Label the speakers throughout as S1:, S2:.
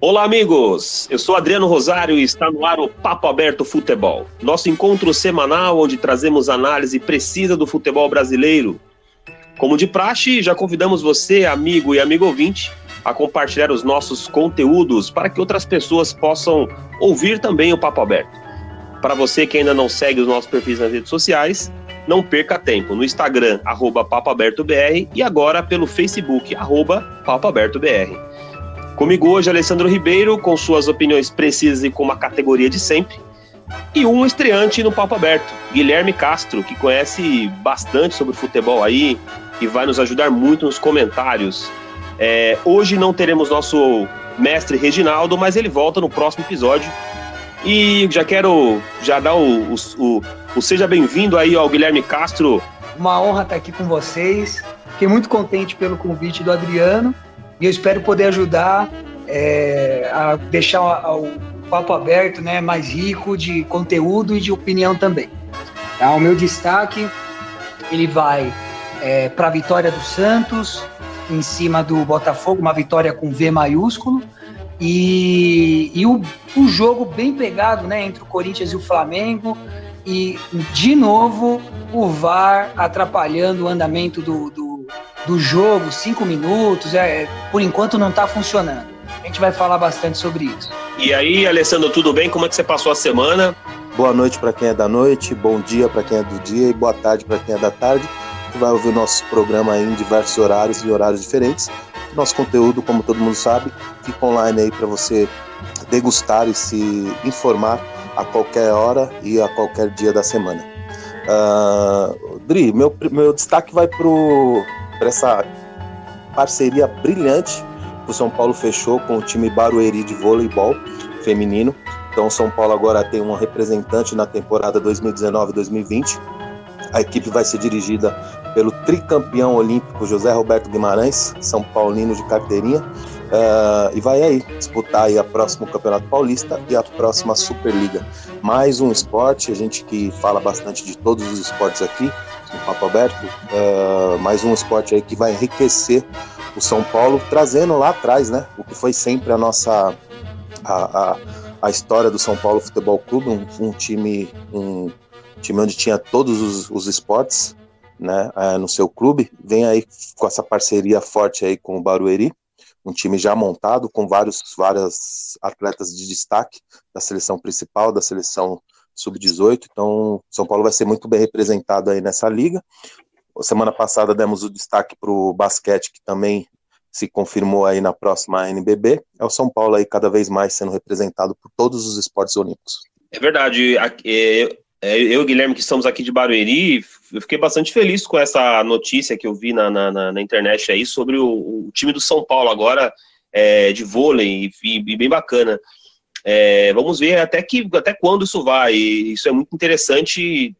S1: Olá, amigos! Eu sou Adriano Rosário e está no ar o Papo Aberto Futebol, nosso encontro semanal onde trazemos análise precisa do futebol brasileiro. Como de praxe, já convidamos você, amigo e amigo ouvinte, a compartilhar os nossos conteúdos para que outras pessoas possam ouvir também o Papo Aberto. Para você que ainda não segue os nossos perfis nas redes sociais, não perca tempo no Instagram, arroba PapoAbertoBR e agora pelo Facebook, arroba PapoAbertoBR. Comigo hoje, Alessandro Ribeiro, com suas opiniões precisas e com uma categoria de sempre. E um estreante no Papo Aberto, Guilherme Castro, que conhece bastante sobre futebol aí e vai nos ajudar muito nos comentários. É, hoje não teremos nosso mestre Reginaldo, mas ele volta no próximo episódio. E já quero já dar o, o, o, o seja bem-vindo aí ao Guilherme Castro.
S2: Uma honra estar aqui com vocês. Fiquei muito contente pelo convite do Adriano e eu espero poder ajudar é, a deixar o, papo aberto, né, mais rico de conteúdo e de opinião também. Tá? O meu destaque ele vai é, para a vitória do Santos em cima do Botafogo, uma vitória com V maiúsculo. E, e o, o jogo bem pegado né, entre o Corinthians e o Flamengo, e de novo o VAR atrapalhando o andamento do, do do jogo, cinco minutos, é, por enquanto não está funcionando. A gente vai falar bastante sobre isso.
S1: E aí, Alessandro, tudo bem? Como é que você passou a semana?
S3: Boa noite para quem é da noite, bom dia para quem é do dia e boa tarde para quem é da tarde, que vai ouvir o nosso programa aí em diversos horários e horários diferentes. Nosso conteúdo, como todo mundo sabe, fica online aí para você degustar e se informar a qualquer hora e a qualquer dia da semana. Uh, Dri, meu, meu destaque vai pro para essa parceria brilhante que o São Paulo fechou com o time Barueri de voleibol feminino. Então, o São Paulo agora tem um representante na temporada 2019-2020. A equipe vai ser dirigida pelo tricampeão olímpico José Roberto Guimarães, São Paulino de carteirinha, uh, e vai aí disputar aí a próxima Campeonato Paulista e a próxima Superliga. Mais um esporte, a gente que fala bastante de todos os esportes aqui, no Papo Aberto, uh, mais um esporte aí que vai enriquecer o São Paulo, trazendo lá atrás, né, o que foi sempre a nossa a, a, a história do São Paulo Futebol Clube, um, um time um time onde tinha todos os, os esportes, né, uh, no seu clube, vem aí com essa parceria forte aí com o Barueri, um time já montado com vários várias atletas de destaque da seleção principal, da seleção sub-18, então São Paulo vai ser muito bem representado aí nessa liga. Semana passada demos o destaque para o basquete, que também se confirmou aí na próxima NBB. É o São Paulo aí cada vez mais sendo representado por todos os esportes olímpicos.
S1: É verdade. É, é, eu e Guilherme, que estamos aqui de Barueri, eu fiquei bastante feliz com essa notícia que eu vi na, na, na internet aí sobre o, o, time do São Paulo agora é, de vôlei, e, e bem bacana. É, vamos ver até, que, até quando isso vai. E isso é muito interessante,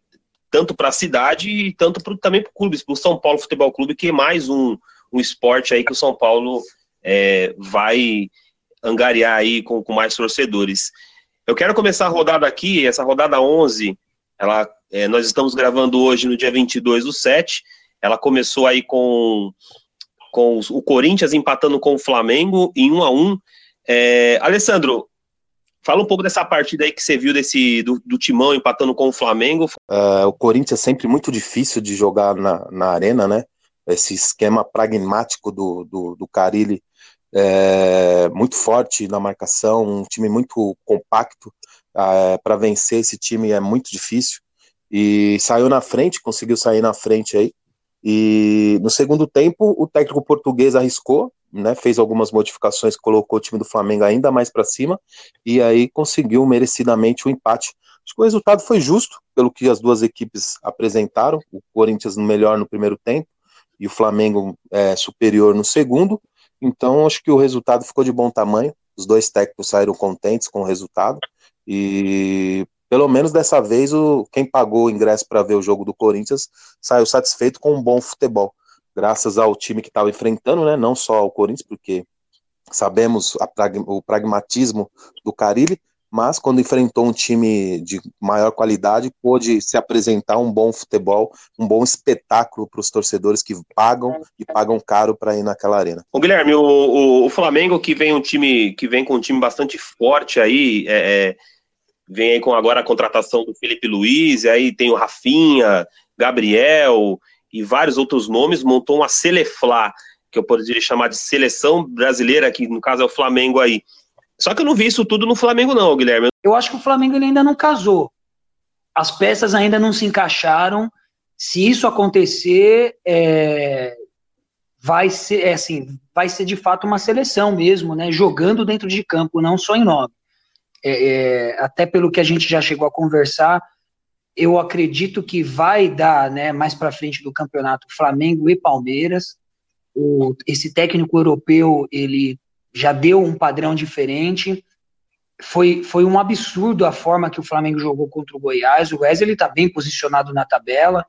S1: tanto para a cidade e tanto pro, também para o clube, para o São Paulo Futebol Clube, que é mais um, um esporte aí que o São Paulo é, vai angariar aí com, com mais torcedores. Eu quero começar a rodada aqui, essa rodada 11, ela, é, nós estamos gravando hoje no dia 22 do 7, ela começou aí com, com o Corinthians empatando com o Flamengo em 1 a 1 é, Alessandro, Fala um pouco dessa partida aí que você viu desse do, do Timão empatando com o Flamengo.
S3: Uh, o Corinthians é sempre muito difícil de jogar na, na arena, né? Esse esquema pragmático do, do, do Carilli é muito forte na marcação, um time muito compacto. Uh, Para vencer esse time é muito difícil. E saiu na frente, conseguiu sair na frente aí. E no segundo tempo, o técnico português arriscou, né, fez algumas modificações, colocou o time do Flamengo ainda mais para cima e aí conseguiu merecidamente o empate. Acho que o resultado foi justo pelo que as duas equipes apresentaram. O Corinthians melhor no primeiro tempo e o Flamengo é, superior no segundo. Então acho que o resultado ficou de bom tamanho. Os dois técnicos saíram contentes com o resultado e pelo menos dessa vez o quem pagou o ingresso para ver o jogo do Corinthians saiu satisfeito com um bom futebol graças ao time que estava enfrentando, né, não só o Corinthians, porque sabemos o pragmatismo do Carilli, mas quando enfrentou um time de maior qualidade, pôde se apresentar um bom futebol, um bom espetáculo para os torcedores que pagam e pagam caro para ir naquela arena.
S1: O Guilherme, o, o, o, Flamengo que vem um time que vem com um time bastante forte aí, é, é, vem aí com agora a contratação do Felipe Luiz, aí tem o Rafinha, Gabriel e vários outros nomes, montou uma Seleflá, que eu poderia chamar de seleção brasileira, que no caso é o Flamengo aí. Só que eu não vi isso tudo no Flamengo, não, Guilherme.
S2: Eu acho que o Flamengo ainda não casou. As peças ainda não se encaixaram. Se isso acontecer, é, vai ser é assim, vai ser de fato uma seleção mesmo, né? Jogando dentro de campo, não só em nome. É, é, até pelo que a gente já chegou a conversar, eu acredito que vai dar, né, mais para frente do campeonato, Flamengo e Palmeiras. O, esse técnico europeu, ele já deu um padrão diferente. Foi, foi um absurdo a forma que o Flamengo jogou contra o Goiás. O ele está bem posicionado na tabela,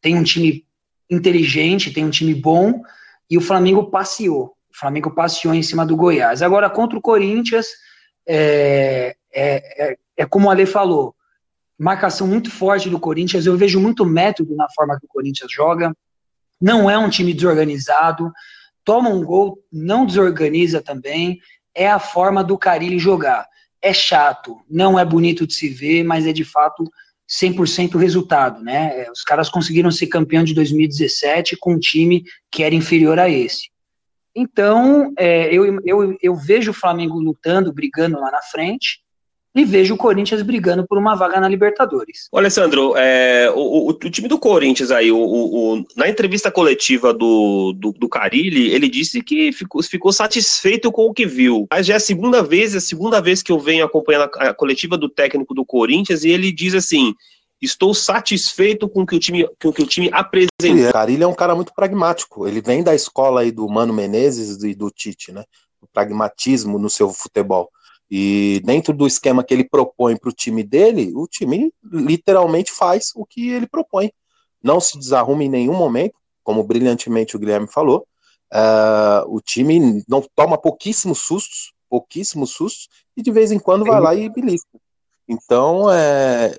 S2: tem um time inteligente, tem um time bom, e o Flamengo passeou. O Flamengo passeou em cima do Goiás. Agora, contra o Corinthians, é, é, é, é como o Ale falou, marcação muito forte do Corinthians. Eu vejo muito método na forma que o Corinthians joga. Não é um time desorganizado. Toma um gol, não desorganiza também. É a forma do Carilli jogar. É chato, não é bonito de se ver, mas é de fato 100% resultado, né? É, os caras conseguiram ser campeão de 2017 com um time que era inferior a esse. Então, é, eu, eu, eu vejo o Flamengo lutando, brigando lá na frente, e vejo o Corinthians brigando por uma vaga na Libertadores.
S1: Ô, Alessandro, é, o, o, o, time do Corinthians aí, o, na entrevista coletiva do, do, do Carilli, ele disse que ficou, ficou, satisfeito com o que viu. Mas já é a segunda vez, é a segunda vez que eu venho acompanhando a, a coletiva do técnico do Corinthians e ele diz assim: estou satisfeito com o que o time, com o que o time apresentou.
S3: O Carilli é um cara muito pragmático. Ele vem da escola aí do Mano Menezes e do Tite, né? O pragmatismo no seu futebol. E dentro do esquema que ele propõe para o time dele, o time literalmente faz o que ele propõe. Não se desarruma em nenhum momento, como brilhantemente o Guilherme falou. Uh, o time não toma pouquíssimos sustos, pouquíssimos sustos, e de vez em quando vai lá e belisca. Então, é,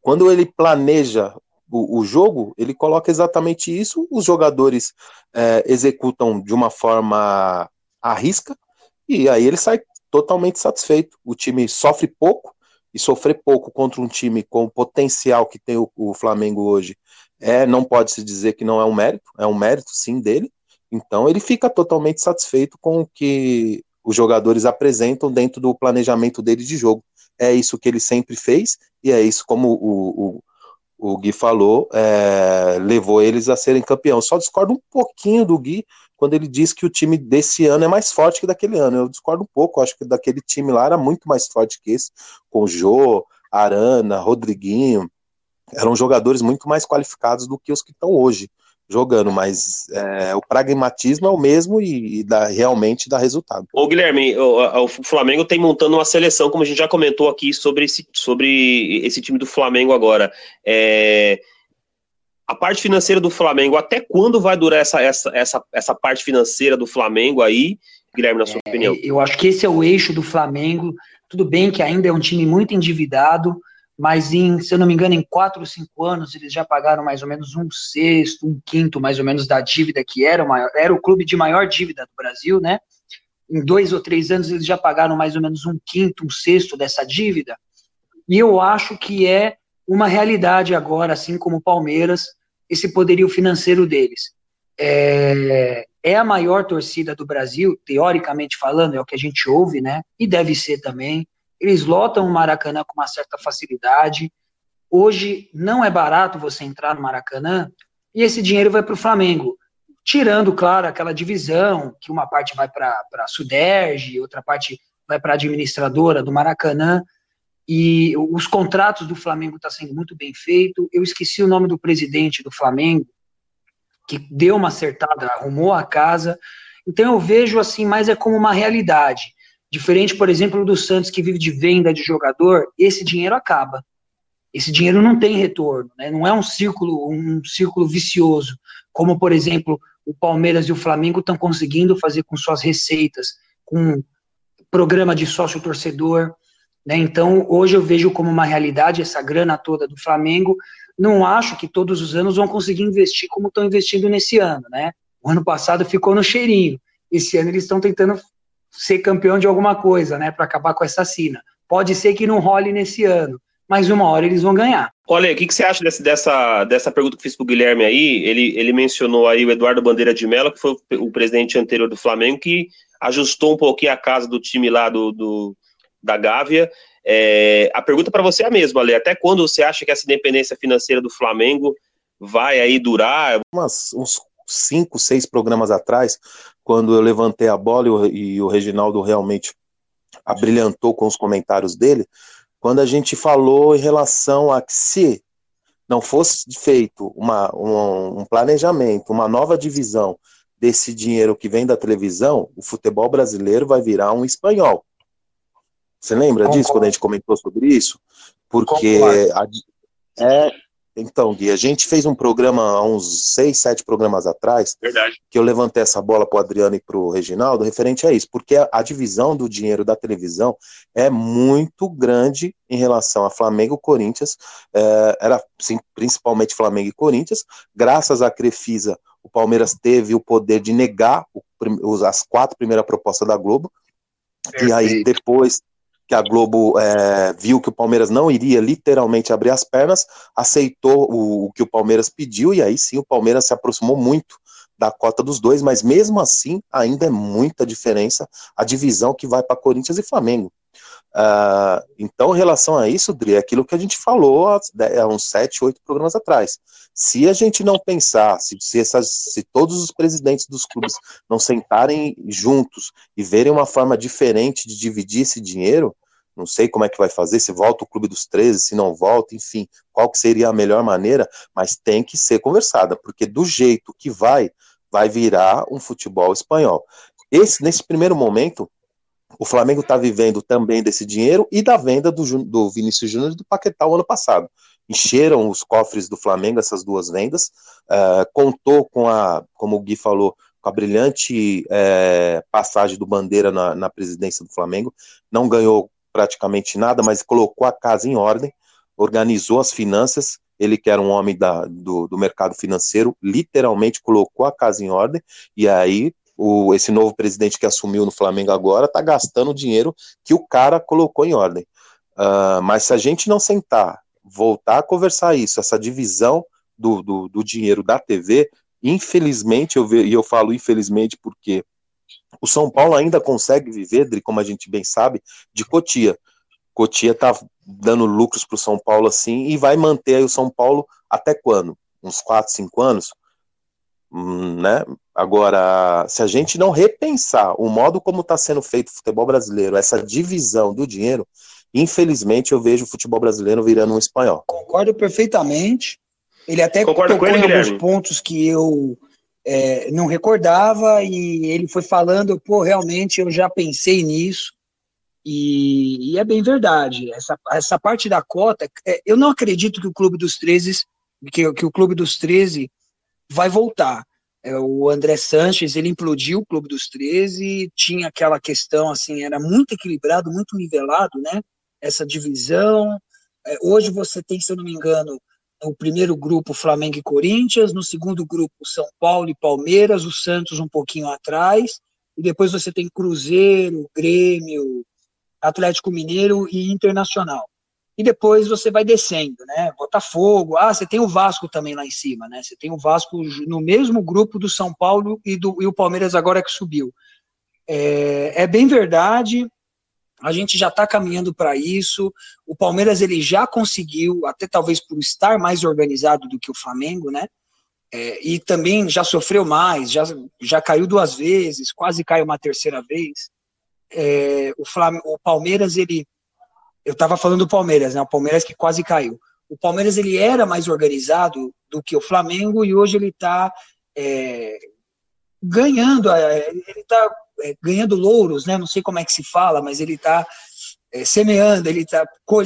S3: quando ele planeja o, o, jogo, ele coloca exatamente isso, os jogadores é, executam de uma forma à risca, e aí ele sai totalmente satisfeito. O time sofre pouco e sofrer pouco contra um time com o potencial que tem o, o Flamengo hoje é não pode se dizer que não é um mérito, é um mérito sim dele. Então ele fica totalmente satisfeito com o que os jogadores apresentam dentro do planejamento dele de jogo. É isso que ele sempre fez e é isso como o, o, o Gui falou, é, levou eles a serem campeão. Só discordo um pouquinho do Gui quando ele diz que o time desse ano é mais forte que daquele ano. Eu discordo um pouco, acho que daquele time lá era muito mais forte que esse, com Jô, Arana, Rodriguinho, eram jogadores muito mais qualificados do que os que estão hoje jogando, mas é, o pragmatismo é o mesmo e, e dá, realmente dá resultado.
S1: Ô Guilherme, o, o, Flamengo tem montando uma seleção, como a gente já comentou aqui sobre esse, sobre esse time do Flamengo agora. É, a parte financeira do Flamengo, até quando vai durar essa, essa, essa, essa parte financeira do Flamengo aí, Guilherme, na sua é, opinião?
S2: Eu acho que esse é o eixo do Flamengo. Tudo bem que ainda é um time muito endividado, mas em, se eu não me engano, em quatro ou cinco anos eles já pagaram mais ou menos um sexto, um quinto mais ou menos da dívida que era o maior, era o clube de maior dívida do Brasil, né? Em dois ou três anos eles já pagaram mais ou menos um quinto, um sexto dessa dívida. E eu acho que é uma realidade agora, assim como o Palmeiras, esse poderio financeiro deles. É, é, a maior torcida do Brasil, teoricamente falando, é o que a gente ouve, né? E deve ser também. Eles lotam o Maracanã com uma certa facilidade. Hoje não é barato você entrar no Maracanã e esse dinheiro vai para o Flamengo. Tirando, claro, aquela divisão, que uma parte vai para a Suderge, outra parte vai para a administradora do Maracanã e os contratos do Flamengo estão tá sendo muito bem feito. Eu esqueci o nome do presidente do Flamengo, que deu uma acertada, arrumou a casa. Então eu vejo assim, mais é como uma realidade. Diferente, por exemplo, do Santos que vive de venda de jogador, esse dinheiro acaba. Esse dinheiro não tem retorno, né? não é um círculo, um círculo vicioso, como por exemplo o Palmeiras e o Flamengo estão conseguindo fazer com suas receitas, com programa de sócio torcedor. Né? Então, hoje eu vejo como uma realidade essa grana toda do Flamengo. Não acho que todos os anos vão conseguir investir como estão investindo nesse ano. Né? O ano passado ficou no cheirinho. Esse ano eles estão tentando ser campeão de alguma coisa, né, para acabar com essa sina. Pode ser que não role nesse ano, mas uma hora eles vão ganhar.
S1: Olha, o que, que você acha desse, dessa, dessa pergunta que fiz para o Guilherme aí? Ele, ele mencionou aí o Eduardo Bandeira de Mello, que foi o, presidente anterior do Flamengo, que ajustou um pouquinho a casa do time lá do, do da Gávea. É, a pergunta para você é a mesma, Ale. Até quando você acha que essa independência financeira do Flamengo vai aí durar?
S3: Umas, uns cinco, seis programas atrás, quando eu levantei a bola e o, e o Reginaldo realmente abrilhantou com os comentários dele, quando a gente falou em relação a que se não fosse feito uma, um, um planejamento, uma nova divisão desse dinheiro que vem da televisão, o futebol brasileiro vai virar um espanhol. Você lembra Concordo. disso quando a gente comentou sobre isso? Porque a, é, então, Gui, a gente fez um programa há uns seis, sete programas atrás,
S1: Verdade.
S3: que eu levantei essa bola para o Adriano e para o Reginaldo, referente a isso, porque a, a, divisão do dinheiro da televisão é muito grande em relação a Flamengo e Corinthians, é, era sim, principalmente Flamengo e Corinthians, graças à Crefisa, o Palmeiras teve o poder de negar o, as quatro primeiras propostas da Globo, Perfeito. e aí depois que a Globo é, viu que o Palmeiras não iria literalmente abrir as pernas, aceitou o, o, que o Palmeiras pediu, e aí sim o Palmeiras se aproximou muito da cota dos dois, mas mesmo assim ainda é muita diferença a divisão que vai para Corinthians e Flamengo. Uh, então, em relação a isso, Dri, é aquilo que a gente falou há, há uns sete, oito programas atrás. Se a gente não pensar, se, se, essas, se todos os presidentes dos clubes não sentarem juntos e verem uma forma diferente de dividir esse dinheiro, não sei como é que vai fazer, se volta o clube dos 13, se não volta, enfim, qual que seria a melhor maneira, mas tem que ser conversada, porque do jeito que vai, vai virar um futebol espanhol. Esse, nesse primeiro momento, o Flamengo está vivendo também desse dinheiro e da venda do, do Vinícius Júnior e do Paquetá o ano passado. Encheram os cofres do Flamengo essas duas vendas, uh, contou com a, como o Gui falou, com a brilhante é, passagem do Bandeira na, na, presidência do Flamengo, não ganhou praticamente nada, mas colocou a casa em ordem, organizou as finanças. Ele, que era um homem da, do, do mercado financeiro, literalmente colocou a casa em ordem, e aí o, esse novo presidente que assumiu no Flamengo agora está gastando o dinheiro que o cara colocou em ordem. Uh, mas se a gente não sentar, voltar a conversar isso, essa divisão do, do, do dinheiro da TV, infelizmente, eu ve, e eu falo infelizmente porque o São Paulo ainda consegue viver, como a gente bem sabe, de Cotia. Cotia está dando lucros para o São Paulo assim e vai manter aí o São Paulo até quando? Uns 4, 5 anos? Hum, né? Agora, se a gente não repensar o modo como está sendo feito o futebol brasileiro, essa divisão do dinheiro, infelizmente eu vejo o futebol brasileiro virando um espanhol.
S2: Concordo perfeitamente. Ele até Concordo tocou ele, em alguns pontos que eu é, não recordava e ele foi falando, pô, realmente eu já pensei nisso e, e é bem verdade. Essa, essa parte da cota, é, eu não acredito que o Clube dos 13, que, que o Clube dos 13 vai voltar. É, o André Sanches, ele implodiu o Clube dos 13, tinha aquela questão, assim, era muito equilibrado, muito nivelado, né? Essa divisão. É, hoje você tem, se eu não me engano, o primeiro grupo Flamengo e Corinthians, no segundo grupo São Paulo e Palmeiras, o Santos um pouquinho atrás, e depois você tem Cruzeiro, Grêmio, Atlético Mineiro e Internacional. E depois você vai descendo, né? Botafogo, ah, você tem o Vasco também lá em cima, né? Você tem o Vasco no mesmo grupo do São Paulo e, do, e o Palmeiras agora que subiu. É, é bem verdade, a gente já está caminhando para isso. O Palmeiras ele já conseguiu, até talvez por estar mais organizado do que o Flamengo, né? É, e também já sofreu mais, já, já caiu duas vezes, quase caiu uma terceira vez. É, o, Flam o Palmeiras, ele. Eu estava falando do Palmeiras, né? O Palmeiras que quase caiu. O Palmeiras ele era mais organizado do que o Flamengo e hoje ele está é, ganhando, é, ele está é, ganhando louros, né? Não sei como é que se fala, mas ele está é, semeando, ele está col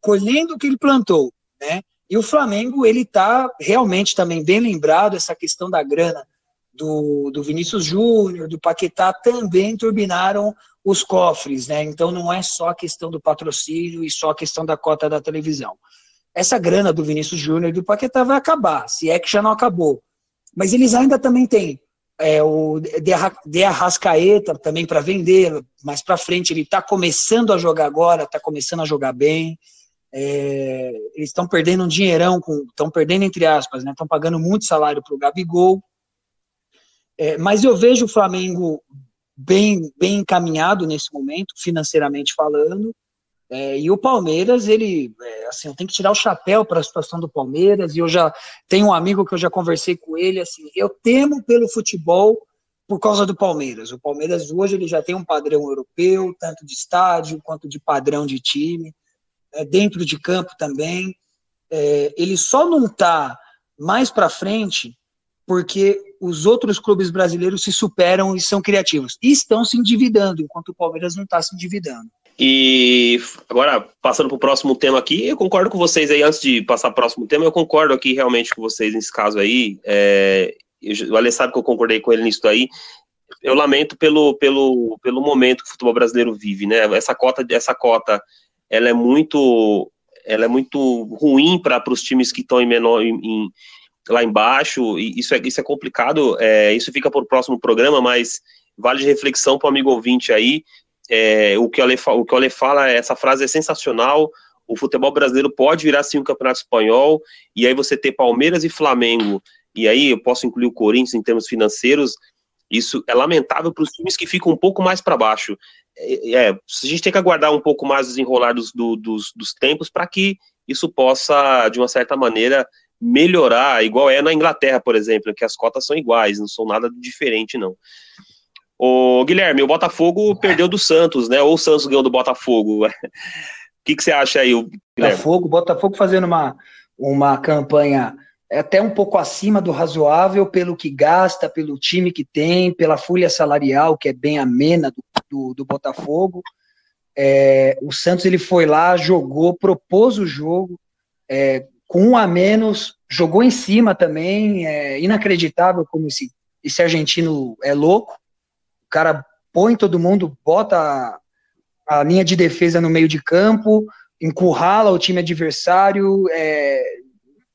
S2: colhendo o que ele plantou, né? E o Flamengo, ele está realmente também bem lembrado, essa questão da grana do, do Vinícius Júnior, do Paquetá, também turbinaram os cofres, né? Então não é só a questão do patrocínio e só a questão da cota da televisão. Essa grana do Vinícius Júnior e do Paquetá vai acabar, se é que já não acabou. Mas eles ainda também têm é, o De Arrascaeta também para vender, mais para frente ele está começando a jogar agora, está começando a jogar bem. É, eles estão perdendo um dinheirão, estão perdendo entre aspas, né? Estão pagando muito salário para o Gabigol. É, mas eu vejo o Flamengo bem, bem encaminhado nesse momento, financeiramente falando. É, e o Palmeiras, ele, é, assim, eu tenho que tirar o chapéu para a situação do Palmeiras. E eu já tenho um amigo que eu já conversei com ele, assim, eu temo pelo futebol por causa do Palmeiras. O Palmeiras hoje ele já tem um padrão europeu, tanto de estádio quanto de padrão de time é, dentro de campo também. É, ele só não está mais para frente porque os outros clubes brasileiros se superam e são criativos. E estão se endividando, enquanto o Palmeiras não está se endividando.
S1: E agora, passando para o próximo tema aqui, eu concordo com vocês aí, antes de passar para o próximo tema, eu concordo aqui realmente com vocês nesse caso aí. É, o Ale sabe que eu concordei com ele nisso aí. Eu lamento pelo, pelo, pelo momento que o futebol brasileiro vive, né? Essa cota, essa cota ela é muito ela é muito ruim para os times que estão em menor em, lá embaixo e isso é isso é complicado é, isso fica para o próximo programa mas vale de reflexão para o amigo ouvinte aí é, o que o Ale, o que o Ale fala essa frase é sensacional o futebol brasileiro pode virar sim um campeonato espanhol e aí você ter Palmeiras e Flamengo e aí eu posso incluir o Corinthians em termos financeiros isso é lamentável para os times que ficam um pouco mais para baixo. É, é, a gente tem que aguardar um pouco mais desenrolar dos, do, dos, dos tempos para que isso possa, de uma certa maneira, melhorar, igual é na Inglaterra, por exemplo, que as cotas são iguais, não são nada diferente, não. O Guilherme, o Botafogo perdeu do Santos, né? Ou o Santos ganhou do Botafogo. O que, que você acha aí,
S2: Guilherme? Botafogo, Botafogo fazendo uma, uma campanha até um pouco acima do razoável pelo que gasta, pelo time que tem, pela folha salarial, que é bem amena do, do, do Botafogo. É, o Santos ele foi lá, jogou, propôs o jogo, é, com um a menos, jogou em cima também, é inacreditável como esse, esse argentino é louco. Cara põe todo mundo, bota a, linha de defesa no meio de campo, encurrala o time adversário, é,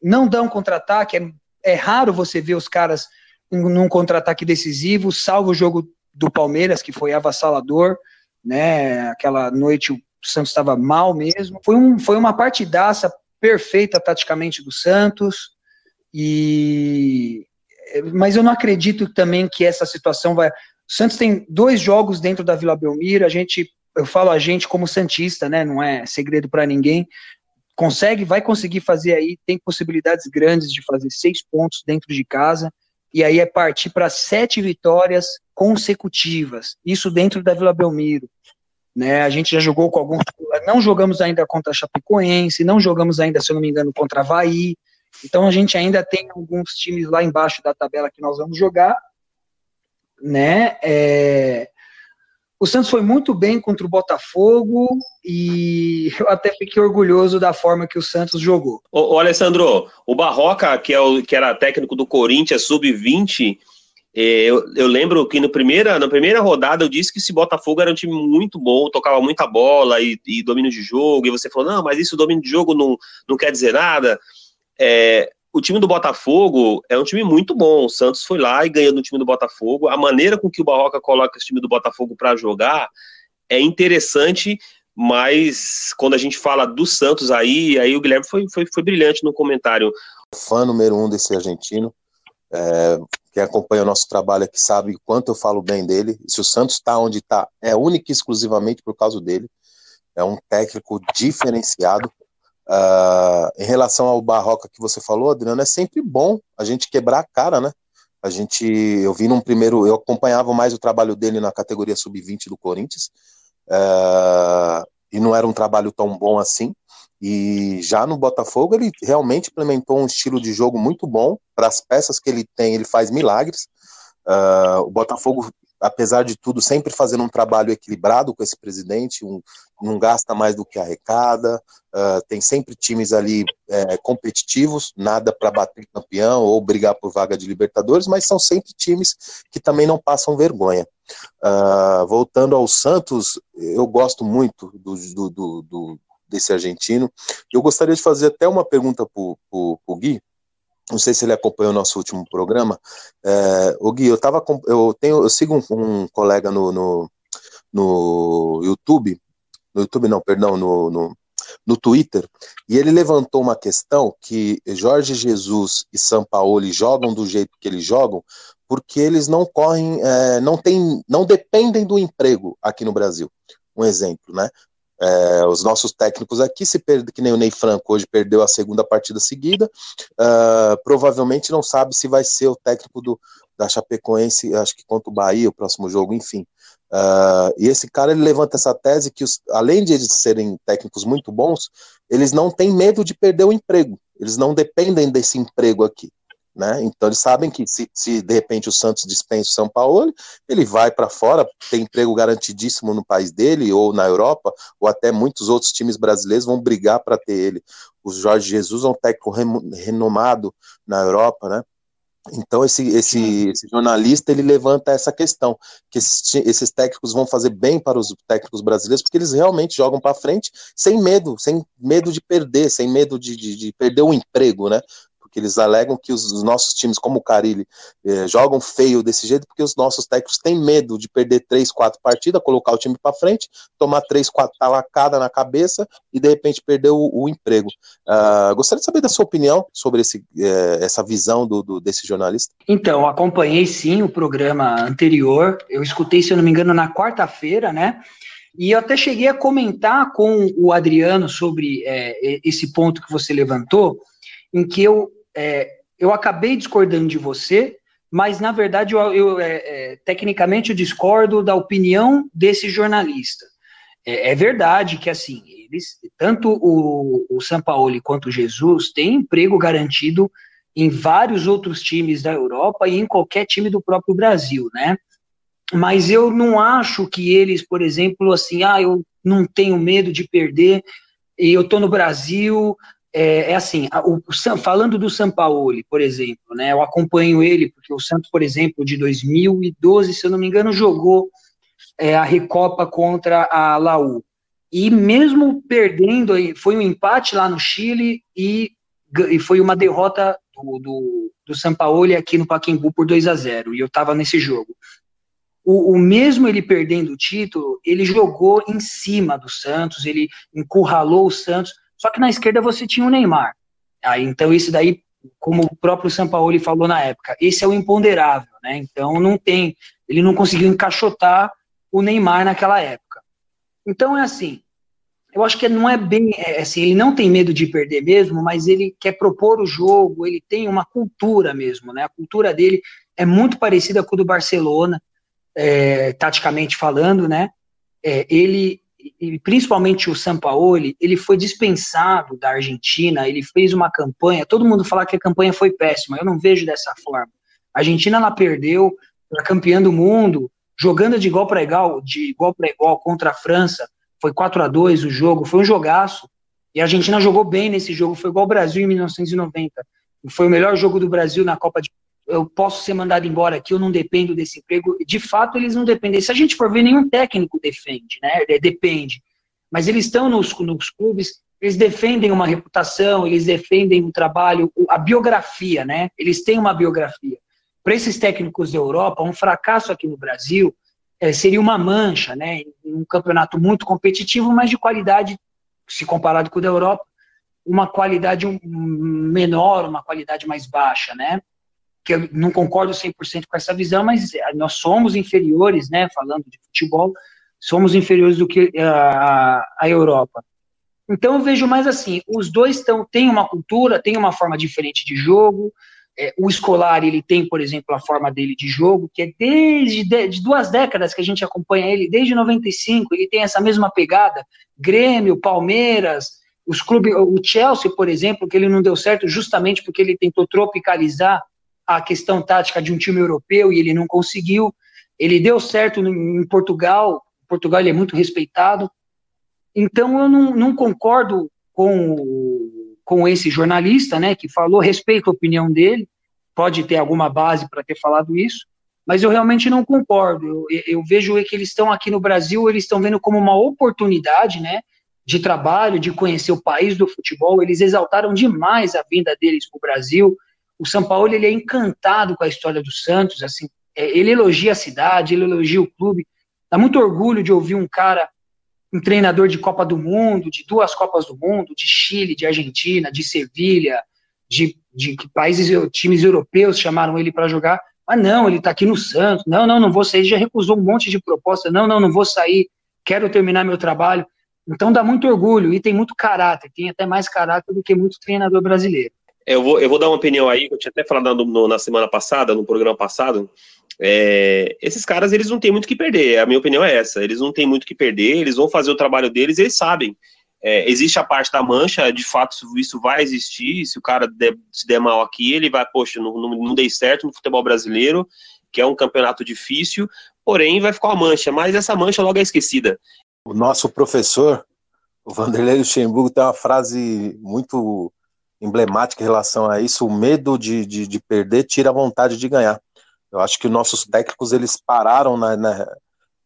S2: não dão contra-ataque, é, é raro você ver os caras num contra-ataque decisivo, salvo o jogo do Palmeiras, que foi avassalador, né? Aquela noite o Santos estava mal mesmo. Foi, um, foi uma partidaça perfeita taticamente do Santos. E mas eu não acredito também que essa situação vai. O Santos tem dois jogos dentro da Vila Belmiro. A gente, eu falo a gente como santista, né? Não é segredo para ninguém consegue, vai conseguir fazer aí, tem possibilidades grandes de fazer seis pontos dentro de casa, e aí é partir para sete vitórias consecutivas, isso dentro da Vila Belmiro. Né, a gente já jogou com alguns, não jogamos ainda contra a Chapecoense, não jogamos ainda, se eu não me engano, contra a Havaí, então a gente ainda tem alguns times lá embaixo da tabela que nós vamos jogar, né, é, o Santos foi muito bem contra o Botafogo e eu até fiquei orgulhoso da forma que o Santos jogou.
S1: Ô, ô Alessandro, o Barroca, que, é o, que era técnico do Corinthians sub-20, é, eu, eu, lembro que no primeira, na primeira rodada eu disse que esse Botafogo era um time muito bom, tocava muita bola e, e domínio de jogo, e você falou, não, mas isso domínio de jogo não, não quer dizer nada. É, o time do Botafogo é um time muito bom. O Santos foi lá e ganhou no time do Botafogo. A maneira com que o Barroca coloca esse time do Botafogo para jogar é interessante, mas quando a gente fala do Santos aí, aí o Guilherme foi, foi, foi brilhante no comentário.
S3: Fã número um desse argentino. É, quem acompanha o nosso trabalho aqui sabe o quanto eu falo bem dele. Se o Santos está onde está, é único e exclusivamente por causa dele. É um técnico diferenciado. Uh, em relação ao Barroca que você falou, Adriano, é sempre bom a gente quebrar a cara, né? A gente, eu vi num primeiro, eu acompanhava mais o trabalho dele na categoria sub-20 do Corinthians, uh, e não era um trabalho tão bom assim. E já no Botafogo ele realmente implementou um estilo de jogo muito bom para as peças que ele tem, ele faz milagres. Uh, o Botafogo apesar de tudo, sempre fazendo um trabalho equilibrado com esse presidente, um, não gasta mais do que arrecada, uh, tem sempre times ali é, competitivos, nada para bater campeão ou brigar por vaga de Libertadores, mas são sempre times que também não passam vergonha. Uh, voltando ao Santos, eu gosto muito do, do, do, do desse argentino. Eu gostaria de fazer até uma pergunta para o Gui, não sei se ele acompanhou o nosso último programa. É, o Gui, eu tava eu tenho, eu sigo um, um colega no, no, no, YouTube, no YouTube não, perdão, no, no, no, Twitter, e ele levantou uma questão que Jorge Jesus e São Paulo jogam do jeito que eles jogam, porque eles não correm, é, não tem, não dependem do emprego aqui no Brasil. Um exemplo, né? É, os nossos técnicos aqui, se que nem o Ney Franco hoje perdeu a segunda partida seguida, uh, provavelmente não sabe se vai ser o técnico do, da Chapecoense, acho que contra o Bahia, o próximo jogo, enfim. Uh, e esse cara ele levanta essa tese que, os, além de eles serem técnicos muito bons, eles não têm medo de perder o emprego, eles não dependem desse emprego aqui. Né? Então eles sabem que se, se, de repente o Santos dispensa o São Paulo, ele vai para fora, tem emprego garantidíssimo no país dele ou na Europa, ou até muitos outros times brasileiros vão brigar para ter ele. O Jorge Jesus é um técnico renomado na Europa, né? Então esse, esse, esse, jornalista ele levanta essa questão que esses, esses, técnicos vão fazer bem para os técnicos brasileiros porque eles realmente jogam para frente sem medo, sem medo de perder, sem medo de, de, de perder o emprego, né? Porque eles alegam que os nossos times, como o Carilli, eh, jogam feio desse jeito, porque os nossos técnicos têm medo de perder três, quatro partidas, colocar o time para frente, tomar três, quatro talacadas na cabeça e de repente perder o, o emprego. Uh, gostaria de saber da sua opinião sobre esse, eh, essa visão do, do, desse jornalista.
S2: Então, acompanhei sim o programa anterior, eu escutei, se eu não me engano, na quarta-feira, né? E eu até cheguei a comentar com o Adriano sobre é, esse ponto que você levantou, em que eu é, eu acabei discordando de você, mas na verdade eu, eu é, é, tecnicamente eu discordo da opinião desse jornalista. É, é verdade que assim eles, tanto o, o Sampaoli quanto o Jesus têm emprego garantido em vários outros times da Europa e em qualquer time do próprio Brasil, né? Mas eu não acho que eles, por exemplo, assim, ah, eu não tenho medo de perder eu tô no Brasil, é, é assim, o, o, falando do Sampaoli, por exemplo, né, eu acompanho ele, porque o Santos, por exemplo, de 2012, se eu não me engano, jogou é, a Recopa contra a Laú. E mesmo perdendo, foi um empate lá no Chile e, e foi uma derrota do, do, do Sampaoli aqui no Pacaembu por 2 a 0 e eu estava nesse jogo. O, o, mesmo ele perdendo o título, ele jogou em cima do Santos, ele encurralou o Santos, só que na esquerda você tinha o Neymar. Aí, então, isso daí, como o próprio Sampaoli falou na época, esse é o imponderável, né? Então, não tem. Ele não conseguiu encaixotar o Neymar naquela época. Então, é assim. Eu acho que não é bem. É, assim, ele não tem medo de perder mesmo, mas ele quer propor o jogo, ele tem uma cultura mesmo, né? A cultura dele é muito parecida com a do Barcelona, é, taticamente falando, né? É, ele e principalmente o Sampaoli, ele foi dispensado da Argentina, ele fez uma campanha, todo mundo fala que a campanha foi péssima, eu não vejo dessa forma. A Argentina ela perdeu para campeã do mundo, jogando de igual para igual, de igual para igual contra a França, foi 4 a 2 o jogo, foi um jogaço. E a Argentina jogou bem nesse jogo, foi igual ao Brasil em 1990. Foi o melhor jogo do Brasil na Copa de eu posso ser mandado embora aqui, eu não dependo desse emprego. De fato, eles não dependem. Se a gente for ver, nenhum técnico defende, né? Depende. Mas eles estão nos, nos clubes, eles defendem uma reputação, eles defendem um trabalho, a biografia, né? Eles têm uma biografia. Para esses técnicos da Europa, um fracasso aqui no Brasil é, seria uma mancha, né? Um campeonato muito competitivo, mas de qualidade, se comparado com o da Europa, uma qualidade menor, uma qualidade mais baixa, né? Que eu não concordo 100% com essa visão, mas é, nós somos inferiores, né, falando de futebol, somos inferiores do que a, a Europa. Então eu vejo mais assim, os dois tão, têm uma cultura, têm uma forma diferente de jogo, é, o escolar ele tem, por exemplo, a forma dele de jogo, que é desde de, de duas décadas que a gente acompanha ele, desde 95, ele tem essa mesma pegada, Grêmio, Palmeiras, os clubes, o Chelsea, por exemplo, que ele não deu certo justamente porque ele tentou tropicalizar a questão tática de um time europeu e ele não conseguiu. Ele deu certo em Portugal, Portugal ele é muito respeitado. Então eu não, não concordo com, com esse jornalista, né, que falou, respeito a opinião dele, pode ter alguma base para ter falado isso, mas eu realmente não concordo. Eu, eu vejo que eles estão aqui no Brasil, eles estão vendo como uma oportunidade, né, de trabalho, de conhecer o país do futebol. Eles exaltaram demais a vinda deles para o Brasil. O São Paulo ele é encantado com a história do Santos, assim, é, ele elogia a cidade, ele elogia o clube. Dá muito orgulho de ouvir um cara, um treinador de Copa do Mundo, de duas Copas do Mundo, de Chile, de Argentina, de Sevilha, de, de países, times europeus chamaram ele para jogar. Mas não, ele está aqui no Santos. Não, não, não vou sair. Já recusou um monte de proposta. Não, não, não vou sair. Quero terminar meu trabalho. Então dá muito orgulho e tem muito caráter. Tem até mais caráter do que muito treinador brasileiro.
S1: Eu vou, eu vou dar uma opinião aí, que eu tinha até falado no, na semana passada, no programa passado. É, esses caras, eles não têm muito que perder. A minha opinião é essa. Eles não têm muito que perder, eles vão fazer o trabalho deles, eles sabem. É, existe a parte da mancha, de fato, isso vai existir. Se o cara der, se der mal aqui, ele vai, poxa, não, não, não dei certo no futebol brasileiro, que é um campeonato difícil, porém vai ficar uma mancha, mas essa mancha logo é esquecida.
S3: O nosso professor, o Vanderlei Luxemburgo, tem uma frase muito emblemática em relação a isso: o medo de, de, de perder tira a vontade de ganhar. Eu acho que nossos técnicos eles pararam na, na,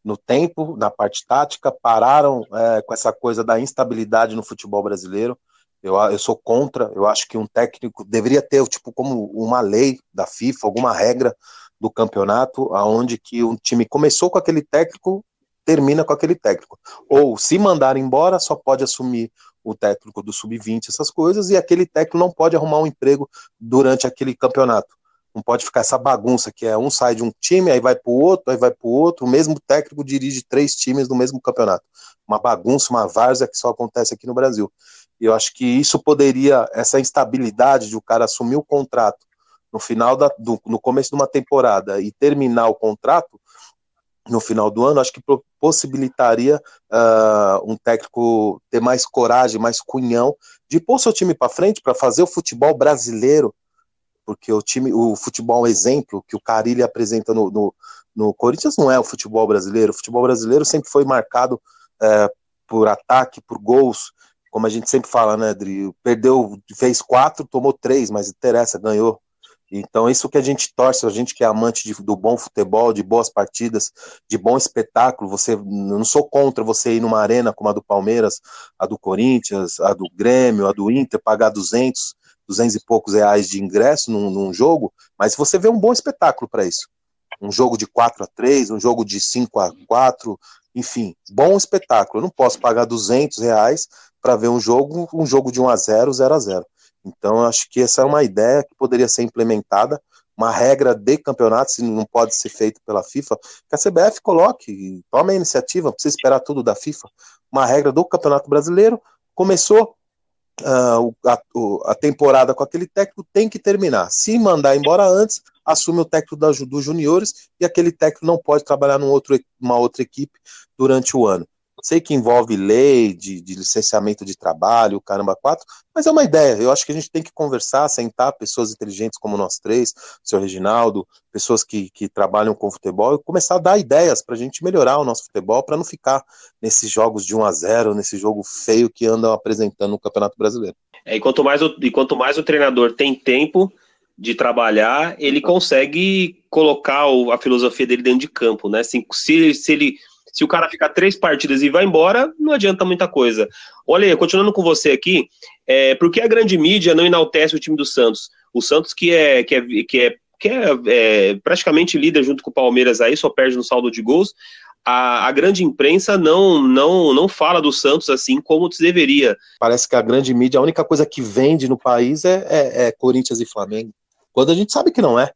S3: no tempo, na parte tática, pararam é, com essa coisa da instabilidade no futebol brasileiro. Eu, eu sou contra, eu acho que um técnico deveria ter, tipo, como uma lei da FIFA, alguma regra do campeonato, aonde que um time começou com aquele técnico, termina com aquele técnico. Ou se mandar embora, só pode assumir o técnico do sub-20, essas coisas, e aquele técnico não pode arrumar um emprego durante aquele campeonato. Não pode ficar essa bagunça que é um sai de um time, aí vai para o outro, aí vai para o outro. O mesmo técnico dirige três times no mesmo campeonato. Uma bagunça, uma várzea que só acontece aqui no Brasil. E eu acho que isso poderia, essa instabilidade de o cara assumir o contrato no final da, do, no começo de uma temporada e terminar o contrato, no final do ano, acho que possibilitaria uh, um técnico ter mais coragem, mais cunhão de pôr seu time para frente para fazer o futebol brasileiro, porque o time, o futebol exemplo que o Carilli apresenta no, no, no, Corinthians não é o futebol brasileiro. O futebol brasileiro sempre foi marcado uh, por ataque, por gols, como a gente sempre fala, né, Adri? Perdeu, fez quatro, tomou três, mas interessa, ganhou. Então, isso que a gente torce, a gente que é amante de, do bom futebol, de boas partidas, de bom espetáculo. Você não sou contra você ir numa arena como a do Palmeiras, a do Corinthians, a do Grêmio, a do Inter, pagar 200, 200 e poucos reais de ingresso num, num jogo, mas você vê um bom espetáculo para isso. Um jogo de 4 a 3 um jogo de 5 a 4 enfim, bom espetáculo. Eu não posso pagar 200 reais para ver um jogo, um jogo de 1 a 0 0 a 0 então, acho que essa é uma ideia que poderia ser implementada, uma regra de campeonato, se não pode ser feito pela FIFA, que a CBF coloque, tome a iniciativa, não precisa esperar tudo da FIFA, uma regra do Campeonato Brasileiro, começou uh, a, a, temporada com aquele técnico, tem que terminar. Se mandar embora antes, assume o técnico da, dos juniores e aquele técnico não pode trabalhar numa uma outra equipe durante o ano. Sei que envolve lei de, de licenciamento de trabalho, caramba, quatro, mas é uma ideia. Eu acho que a gente tem que conversar, sentar pessoas inteligentes como nós três, o senhor Reginaldo, pessoas que, que trabalham com futebol, e começar a dar ideias para a gente melhorar o nosso futebol, para não ficar nesses jogos de 1 a 0 nesse jogo feio que andam apresentando no Campeonato Brasileiro.
S1: É, e, quanto mais o, e quanto mais o treinador tem tempo de trabalhar, ele consegue colocar o, a filosofia dele dentro de campo, né? Se, se, se ele se o cara ficar três partidas e vai embora, não adianta muita coisa. Olha, continuando com você aqui, é, por que a grande mídia não enaltece o time do Santos? O Santos que é, que é, que é, que é, é praticamente líder junto com o Palmeiras aí, só perde no saldo de gols. A, a, grande imprensa não, não, não fala do Santos assim como deveria.
S3: Parece que a grande mídia, a única coisa que vende no país é, é, é Corinthians e Flamengo. Quando a gente sabe que não é.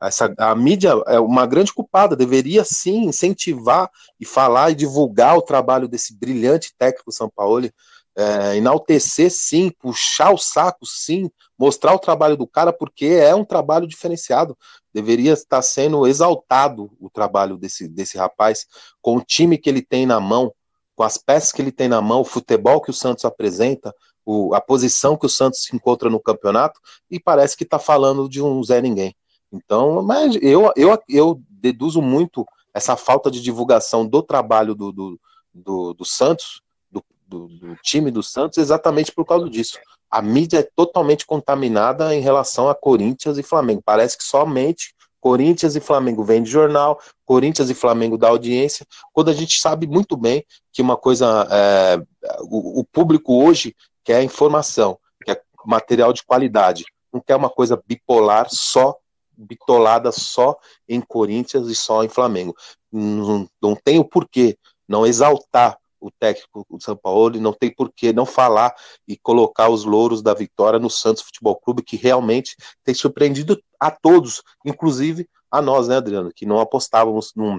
S3: Essa, a mídia é uma grande culpada, deveria sim incentivar e falar e divulgar o trabalho desse brilhante técnico São Paulo, é, enaltecer sim, puxar o saco sim, mostrar o trabalho do cara, porque é um trabalho diferenciado. Deveria estar sendo exaltado o trabalho desse, desse rapaz, com o time que ele tem na mão, com as peças que ele tem na mão, o futebol que o Santos apresenta, o, a posição que o Santos se encontra no campeonato, e parece que está falando de um Zé Ninguém. Então, mas eu, eu, eu deduzo muito essa falta de divulgação do trabalho do, do, do, do Santos, do, do, do, time do Santos, exatamente por causa disso. A mídia é totalmente contaminada em relação a Corinthians e Flamengo. Parece que somente Corinthians e Flamengo vende jornal, Corinthians e Flamengo dá audiência, quando a gente sabe muito bem que uma coisa, é, o, o, público hoje quer informação, quer material de qualidade, não quer uma coisa bipolar só, bitolada só em Corinthians e só em Flamengo. Não, não tem o porquê não exaltar o técnico do São Paulo não tem por que não falar e colocar os louros da vitória no Santos Futebol Clube, que realmente tem surpreendido a todos, inclusive a nós, né, Adriano, que não apostávamos num,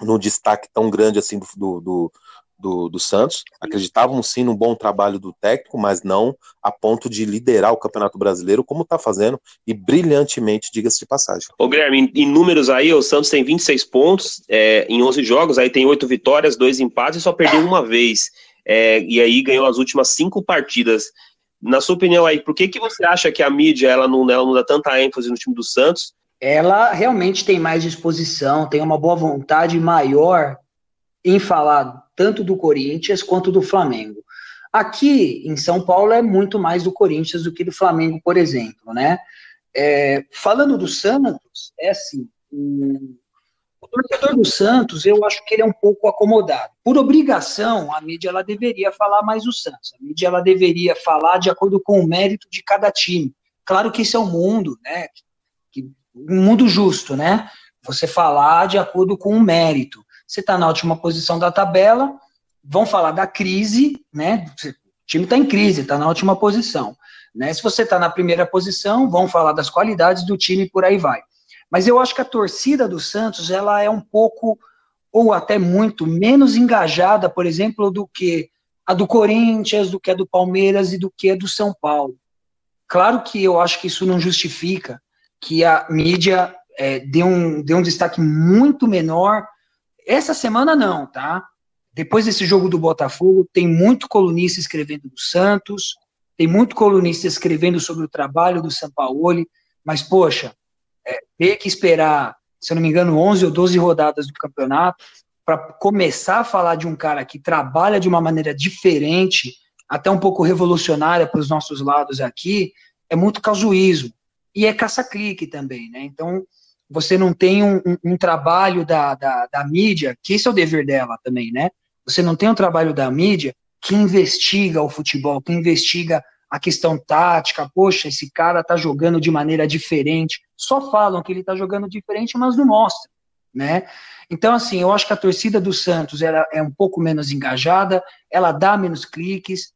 S3: num destaque tão grande assim do, do, do, do Santos. Acreditavam sim no bom trabalho do técnico, mas não a ponto de liderar o Campeonato Brasileiro, como está fazendo, e brilhantemente, diga-se de passagem.
S1: Ô, Guilherme, em, números aí, o Santos tem 26 pontos é, em 11 jogos, aí tem 8 vitórias, 2 empates e só perdeu uma vez. É, e aí ganhou as últimas cinco partidas. Na sua opinião aí, por que, que você acha que a mídia ela não, ela não dá tanta ênfase no time do Santos?
S2: Ela realmente tem mais disposição, tem uma boa vontade maior em falar tanto do Corinthians quanto do Flamengo. Aqui em São Paulo é muito mais do Corinthians do que do Flamengo, por exemplo, né? É, falando do Santos, é assim, o, o torcedor do Santos, eu acho que ele é um pouco acomodado. Por obrigação, a mídia ela deveria falar mais do Santos. A mídia ela deveria falar de acordo com o mérito de cada time. Claro que esse é um mundo, né? Que, um mundo justo, né? Você falar de acordo com o mérito você está na última posição da tabela, vão falar da crise, né? O time está em crise, está na última posição. Né? Se você está na primeira posição, vão falar das qualidades do time e por aí vai. Mas eu acho que a torcida do Santos ela é um pouco, ou até muito, menos engajada, por exemplo, do que a do Corinthians, do que a do Palmeiras e do que a do São Paulo. Claro que eu acho que isso não justifica que a mídia é, dê, um, dê um destaque muito menor essa semana não, tá? Depois desse jogo do Botafogo, tem muito colunista escrevendo do Santos, tem muito colunista escrevendo sobre o trabalho do Sampaoli, mas, poxa, é, ter que esperar, se eu não me engano, 11 ou 12 rodadas do campeonato para começar a falar de um cara que trabalha de uma maneira diferente, até um pouco revolucionária para os nossos lados aqui, é muito casuísmo. E é caça-clique também, né? Então, você não tem um, um, um trabalho da, da, da, mídia, que esse é o dever dela também, né? Você não tem um trabalho da mídia que investiga o futebol, que investiga a questão tática, poxa, esse cara tá jogando de maneira diferente. Só falam que ele tá jogando diferente, mas não mostram, né? Então, assim, eu acho que a torcida do Santos ela é um pouco menos engajada, ela dá menos cliques.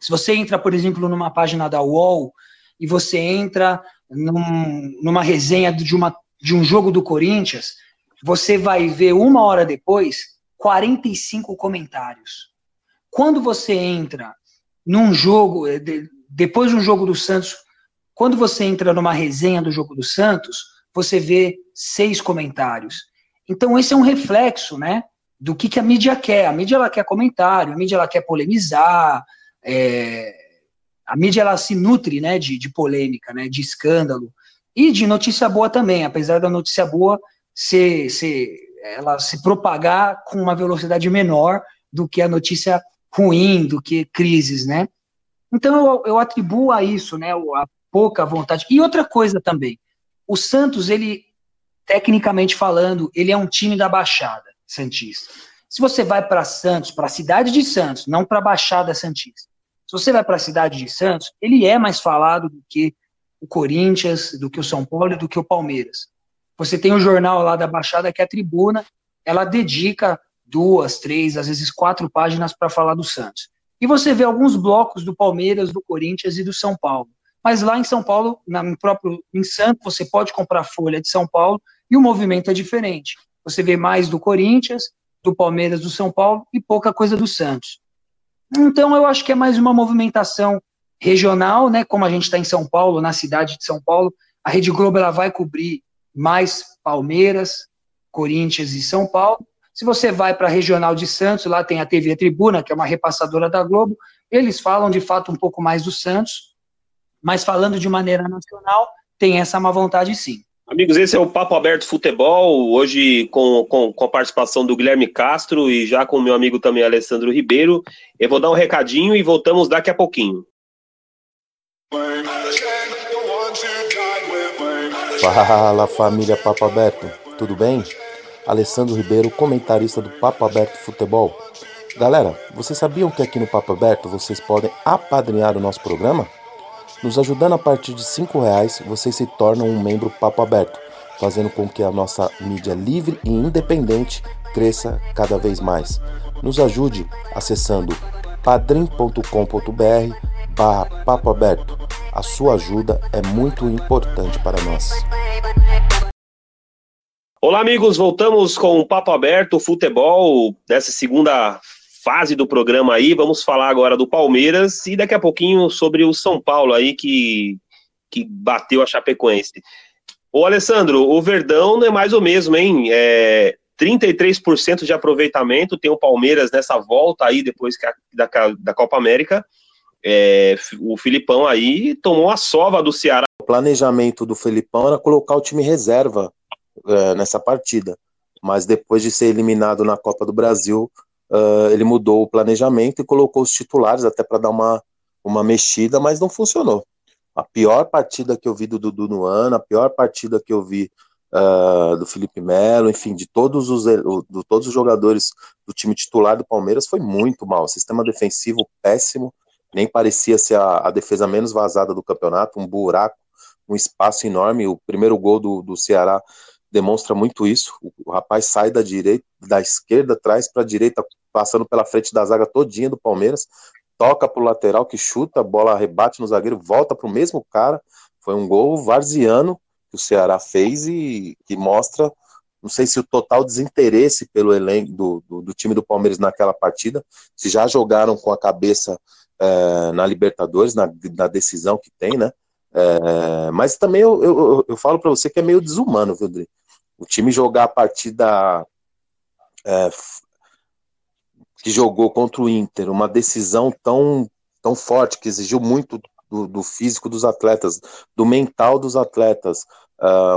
S2: Se você entra, por exemplo, numa página da UOL e você entra num, numa resenha de uma de um jogo do Corinthians, você vai ver uma hora depois 45 comentários. Quando você entra num jogo, eh, depois de um jogo do Santos, quando você entra numa resenha do jogo do Santos, você vê seis comentários. Então esse é um reflexo, né, do que, que a mídia quer. A mídia ela quer comentário, a mídia ela quer polemizar, é, a mídia ela se nutre, né, de, de polêmica, né, de escândalo. E de notícia boa também, apesar da notícia boa ser, ser, ela se propagar com uma velocidade menor do que a notícia ruim, do que crises, né? Então eu, eu atribuo a isso, né, a pouca vontade. E outra coisa também, o Santos, ele, tecnicamente falando, ele é um time da Baixada Santista. Se você vai para Santos, para a cidade de Santos, não para a Baixada Santista. Se você vai para a cidade de Santos, ele é mais falado do que o Corinthians, do que o São Paulo e do que o Palmeiras. Você tem o jornal lá da Baixada, que é a Tribuna, ela dedica duas, três, às vezes quatro páginas para falar do Santos. E você vê alguns blocos do Palmeiras, do Corinthians e do São Paulo. Mas lá em São Paulo, no próprio em Santos, você pode comprar folha de São Paulo e o movimento é diferente. Você vê mais do Corinthians, do Palmeiras, do São Paulo e pouca coisa do Santos. Então eu acho que é mais uma movimentação regional, né? Como a gente está em São Paulo, na cidade de São Paulo, a Rede Globo ela vai cobrir mais Palmeiras, Corinthians e São Paulo. Se você vai para a regional de Santos, lá tem a TV Tribuna, que é uma repassadora da Globo, eles falam de fato um pouco mais do Santos, mas falando de maneira nacional, tem essa má vontade sim.
S1: Amigos, esse é o Papo Aberto Futebol, hoje com, com, com, a participação do Guilherme Castro e já com o meu amigo também Alessandro Ribeiro. Eu vou dar um recadinho e voltamos daqui a pouquinho.
S3: Fala família Papo Aberto, tudo bem? Alessandro Ribeiro, comentarista do Papo Aberto Futebol. Galera, vocês sabiam que aqui no Papo Aberto vocês podem apadrinhar o nosso programa? Nos ajudando a partir de R$ reais, vocês se tornam um membro papo aberto, fazendo com que a nossa mídia livre e independente cresça cada vez mais. Nos ajude acessando padrim.com.br barra papo aberto. A sua ajuda é muito importante para nós.
S1: Olá, amigos, voltamos com o Papo Aberto Futebol dessa segunda fase do programa aí. Vamos falar agora do Palmeiras e daqui a pouquinho sobre o São Paulo aí que, que bateu a Chapecoense. Ô Alessandro, o Verdão não é mais o mesmo, hein? É 33% de aproveitamento tem o Palmeiras nessa volta aí depois da, da Copa América. É, o Filipão aí tomou a sova do Ceará.
S3: O planejamento do Filipão era colocar o time reserva é, nessa partida, mas depois de ser eliminado na Copa do Brasil, uh, ele mudou o planejamento e colocou os titulares até para dar uma, uma mexida, mas não funcionou. A pior partida que eu vi do Dudu no ano, a pior partida que eu vi uh, do Felipe Melo, enfim, de todos os, de todos os jogadores do time titular do Palmeiras foi muito mal. Sistema defensivo péssimo, nem parecia ser a, a defesa menos vazada do campeonato, um buraco, um espaço enorme. O primeiro gol do, do Ceará demonstra muito isso. O, o rapaz sai da direita, da esquerda, traz para a direita, passando pela frente da zaga todinha do Palmeiras, toca para o lateral que chuta, a bola rebate no zagueiro, volta para o mesmo cara. Foi um gol varziano que o Ceará fez e que mostra, não sei se o total desinteresse pelo elenco do, do, do time do Palmeiras naquela partida, se já jogaram com a cabeça é, na Libertadores, na, na decisão que tem, né? É, mas também eu, eu, eu falo para você que é meio desumano, viu, Dri? O time jogar a partida é, que jogou contra o Inter, uma decisão tão, tão forte, que exigiu muito do, do físico dos atletas, do mental dos atletas,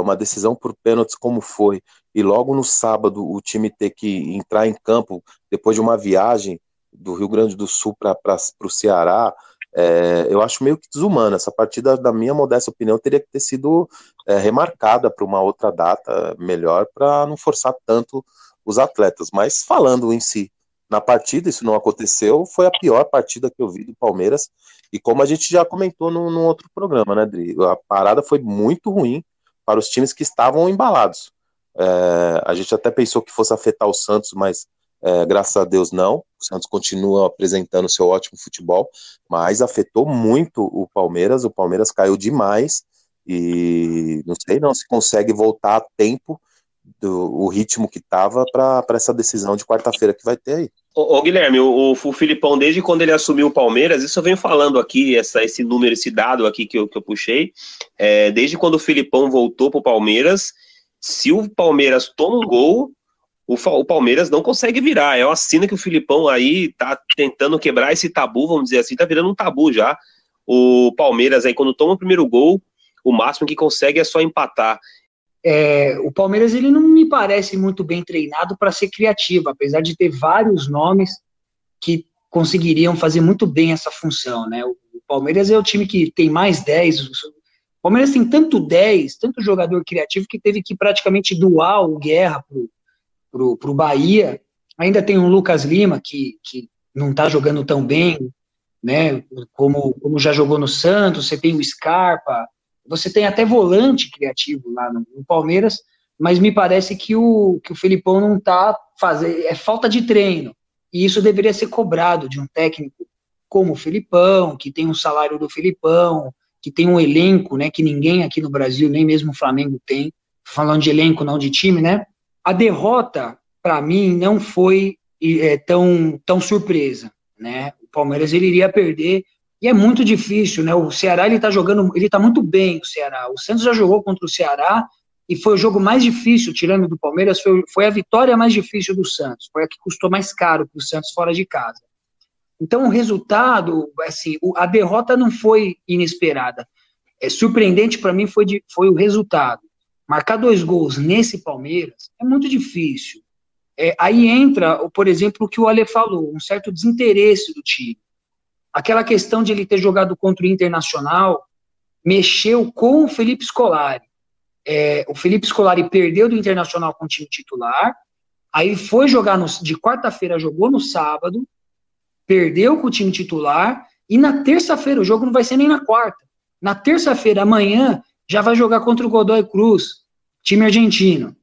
S3: uma decisão por pênaltis como foi, e logo no sábado o time ter que entrar em campo depois de uma viagem do Rio Grande do Sul para o Ceará, é, eu acho meio que desumano. Essa partida, na minha modesta opinião, teria que ter sido é, remarcada para uma outra data melhor, para não forçar tanto os atletas. Mas falando em si, na partida, isso não aconteceu, foi a pior partida que eu vi do Palmeiras. E como a gente já comentou num, num outro programa, né, Dri? A parada foi muito ruim para os times que estavam embalados. É, a gente até pensou que fosse afetar o Santos, mas é, graças a Deus não. O Santos continua apresentando seu ótimo futebol, mas afetou muito o Palmeiras. O Palmeiras caiu demais e não sei não se consegue voltar a tempo do o ritmo que estava para essa decisão de quarta-feira que vai ter aí.
S1: Ô, ô Guilherme, o, o, Filipão, desde quando ele assumiu o Palmeiras, isso eu venho falando aqui, essa, esse número, esse dado aqui que eu, que eu puxei, é, desde quando o Filipão voltou para o Palmeiras, se o Palmeiras toma um gol, o, o, Palmeiras não consegue virar. É uma cena que o Filipão aí tá tentando quebrar esse tabu, vamos dizer assim, tá virando um tabu já. O Palmeiras aí, quando toma o primeiro gol, o máximo que consegue é só empatar.
S2: É, o Palmeiras ele não me parece muito bem treinado para ser criativo, apesar de ter vários nomes que conseguiriam fazer muito bem essa função, né? O Palmeiras é o time que tem mais 10. O Palmeiras tem tanto 10, tanto jogador criativo que teve que praticamente doar o Guerra pro pro, pro Bahia. Ainda tem um Lucas Lima que, que não está jogando tão bem, né? Como, como já jogou no Santos, você tem o Scarpa, você tem até volante criativo lá no, no Palmeiras, mas me parece que o, que o Felipão não está fazendo. É falta de treino. E isso deveria ser cobrado de um técnico como o Felipão, que tem um salário do Felipão, que tem um elenco, né, que ninguém aqui no Brasil, nem mesmo o Flamengo tem, falando de elenco, não de time, né? A derrota, para mim, não foi é, tão, tão surpresa, né? O Palmeiras ele iria perder e é muito difícil, né? O Ceará ele tá jogando, ele tá muito bem, o Ceará. O Santos já jogou contra o Ceará e foi o jogo mais difícil, tirando do Palmeiras, foi, foi a vitória mais difícil do Santos, foi a que custou mais caro para o Santos fora de casa. Então o resultado, assim, a derrota não foi inesperada. É surpreendente para mim foi, de, foi o resultado marcar dois gols nesse Palmeiras é muito difícil. É, aí entra, por exemplo, o que o Ale falou, um certo desinteresse do time. Aquela questão de ele ter jogado contra o Internacional mexeu com o Felipe Scolari. É, o Felipe Scolari perdeu do Internacional com o time titular, aí foi jogar no, de quarta-feira, jogou no sábado, perdeu com o time titular, e na terça-feira, o jogo não vai ser nem na quarta. Na terça-feira, amanhã, já vai jogar contra o Godoy Cruz, time argentino.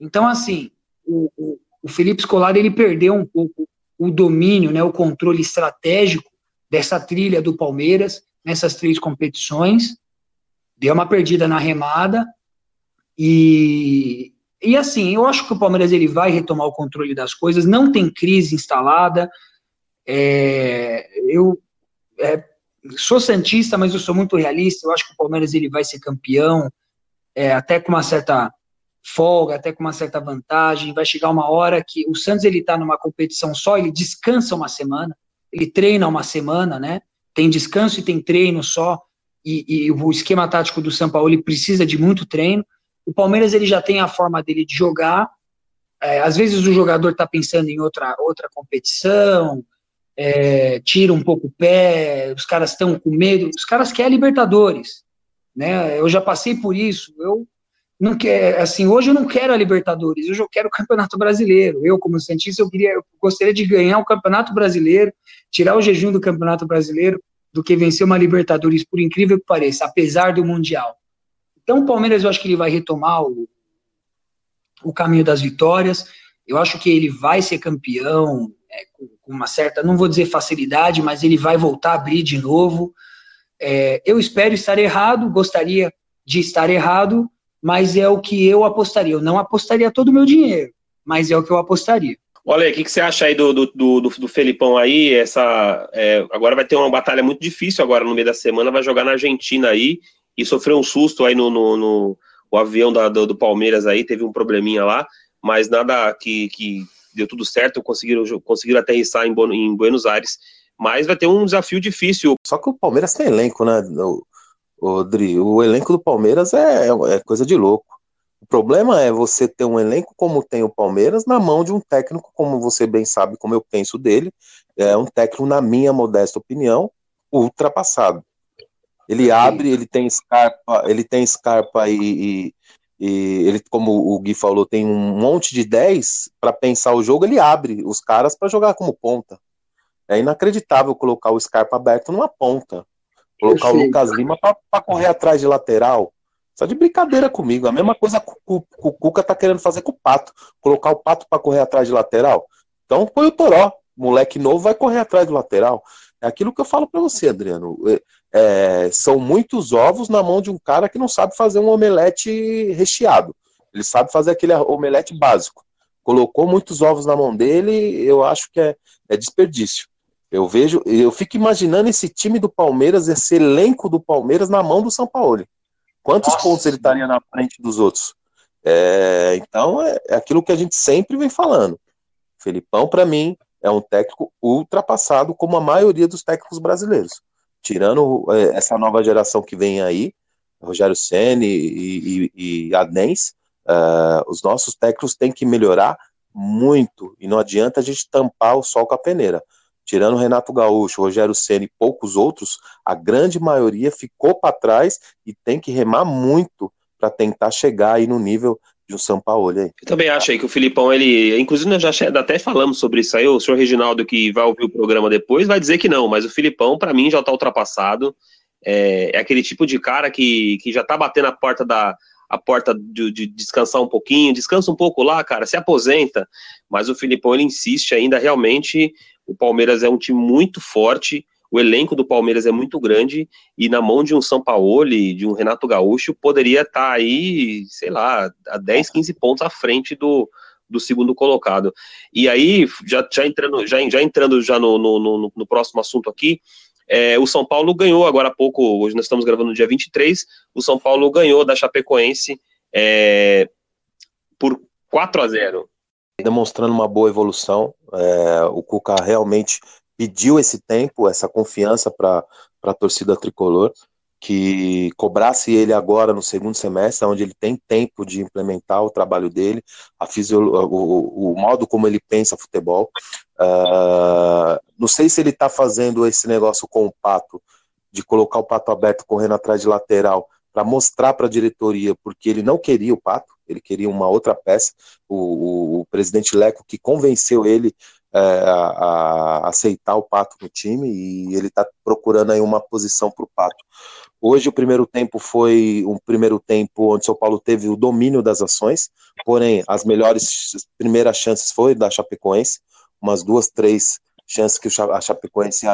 S2: Então, assim, o, o, o Felipe Scolari ele perdeu um pouco o domínio, né, o controle estratégico dessa trilha do Palmeiras nessas três competições. Deu uma perdida na remada e e assim, eu acho que o Palmeiras ele vai retomar o controle das coisas, não tem crise instalada. É, eu é, sou santista, mas eu sou muito realista. Eu acho que o Palmeiras ele vai ser campeão, é, até com uma certa folga, até com uma certa vantagem. Vai chegar uma hora que o Santos ele está numa competição só, ele descansa uma semana, ele treina uma semana, né? Tem descanso e tem treino só. E, e o esquema tático do São Paulo ele precisa de muito treino. O Palmeiras ele já tem a forma dele de jogar. É, às vezes o jogador está pensando em outra outra competição, é, tira um pouco o pé, os caras estão com medo, os caras querem Libertadores, né? Eu já passei por isso, eu não quero, assim, hoje eu não quero a Libertadores, hoje eu quero o Campeonato Brasileiro. Eu, como cientista, eu queria, eu gostaria de ganhar o Campeonato Brasileiro, tirar o jejum do Campeonato Brasileiro, do que vencer uma Libertadores, por incrível que pareça, apesar do Mundial. Então, o Palmeiras, eu acho que ele vai retomar o, o caminho das vitórias. Eu acho que ele vai ser campeão, é, com, com, uma certa, não vou dizer facilidade, mas ele vai voltar a abrir de novo. É, eu espero estar errado, gostaria de estar errado, mas é o que eu apostaria. Eu não apostaria todo o meu dinheiro, mas é o que eu apostaria.
S1: Olha, o que, que você acha aí do, do, do, do Felipão aí? Essa, é, agora vai ter uma batalha muito difícil agora no meio da semana, vai jogar na Argentina aí e sofreu um susto aí no, no, no o avião da, do, do, Palmeiras aí, teve um probleminha lá, mas nada que, que deu tudo certo, conseguiram, conseguiram aterrissar em, em Buenos Aires. Mas vai ter um desafio difícil.
S3: Só que o Palmeiras tem elenco, né, o, o, Dri? O elenco do Palmeiras é, é coisa de louco. O problema é você ter um elenco como tem o Palmeiras na mão de um técnico, como você bem sabe, como eu penso dele, é um técnico, na minha modesta opinião, ultrapassado. Ele abre, ele tem Scarpa, ele tem Scarpa e, e, e, ele, como o Gui falou, tem um monte de 10 para pensar o jogo, ele abre os caras para jogar como ponta. É inacreditável colocar o Scarpa aberto numa ponta. Colocar o Lucas Lima para correr atrás de lateral. Só de brincadeira comigo. A mesma coisa que o, o Cuca tá querendo fazer com o Pato. Colocar o Pato para correr atrás de lateral. Então põe o Toró. Moleque novo vai correr atrás do lateral. É aquilo que eu falo para você, Adriano. É, é, são muitos ovos na mão de um cara que não sabe fazer um omelete recheado. Ele sabe fazer aquele omelete básico. Colocou muitos ovos na mão dele, eu acho que é, é desperdício. Eu vejo, eu fico imaginando esse time do Palmeiras, esse elenco do Palmeiras na mão do São Paulo. Quantos Nossa. pontos ele estaria na frente dos outros? É, então é, é, aquilo que a gente sempre vem falando. Felipão, para mim, é um técnico ultrapassado, como a maioria dos técnicos brasileiros. Tirando é, essa nova geração que vem aí, Rogério Ceni e, e, e Adens, uh, os nossos técnicos têm que melhorar muito, e não adianta a gente tampar o sol com a peneira. Tirando Renato Gaúcho, Rogério Ceni e poucos outros, a grande maioria ficou para trás e tem que remar muito para tentar chegar aí no nível de um São Paulo aí.
S1: Eu também acho aí que o Filipão, ele. Inclusive, nós já até falamos sobre isso aí. O senhor Reginaldo, que vai ouvir o programa depois, vai dizer que não, mas o Filipão, para mim, já está ultrapassado. É, é, aquele tipo de cara que, que já tá batendo a porta da. A porta de, de descansar um pouquinho, descansa um pouco lá, cara, se aposenta. Mas o Filipão ele insiste ainda, realmente. O Palmeiras é um time muito forte o elenco do Palmeiras é muito grande e na mão de um São Paulo, de um Renato Gaúcho, poderia estar tá aí, sei lá, a 10, 15 pontos à frente do, do segundo colocado. E aí, já, já entrando, já, já entrando já no, no, no, no próximo assunto aqui, é, o São Paulo ganhou agora há pouco, hoje nós estamos gravando no dia 23, o São Paulo ganhou da Chapecoense é, por 4 a 0
S3: Demonstrando uma boa evolução, é, o Cuca realmente pediu esse tempo, essa confiança para a torcida tricolor. que cobrasse ele agora no segundo semestre, onde ele tem tempo de implementar o trabalho dele, a o, o modo como ele pensa futebol. Uh, não sei se ele está fazendo esse negócio com o Pato, de colocar o Pato aberto correndo atrás de lateral, para mostrar para a diretoria, porque ele não queria o Pato, ele queria uma outra peça. O, o, o presidente Leco que convenceu ele é, a, a, aceitar o Pato no time e ele está procurando aí uma posição para o Pato. Hoje o primeiro tempo foi um primeiro tempo onde São Paulo teve o domínio das ações, porém as melhores primeiras chances foi da Chapecoense, umas duas, três chances que a Chapecoense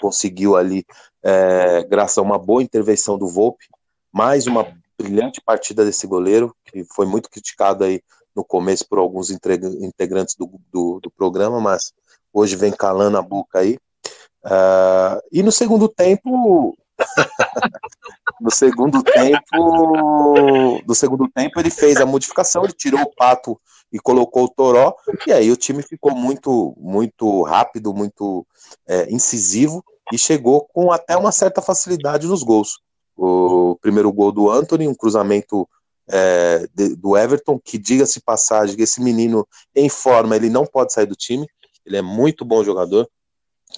S3: conseguiu ali, é, graças a uma boa intervenção do Volpe, mais uma brilhante partida desse goleiro, que foi muito criticado aí no começo por alguns integrantes do, do, do programa, mas hoje vem calando a boca aí. Uh, e no segundo tempo, no segundo tempo, no segundo tempo ele fez a modificação, ele tirou o Pato e colocou o Toró, e aí o time ficou muito, muito rápido, muito é, incisivo e chegou com até uma certa facilidade nos gols. O primeiro gol do Anthony, um cruzamento é, de, do Everton, que diga-se passagem, esse menino em forma, ele não pode sair do time, ele é muito bom jogador,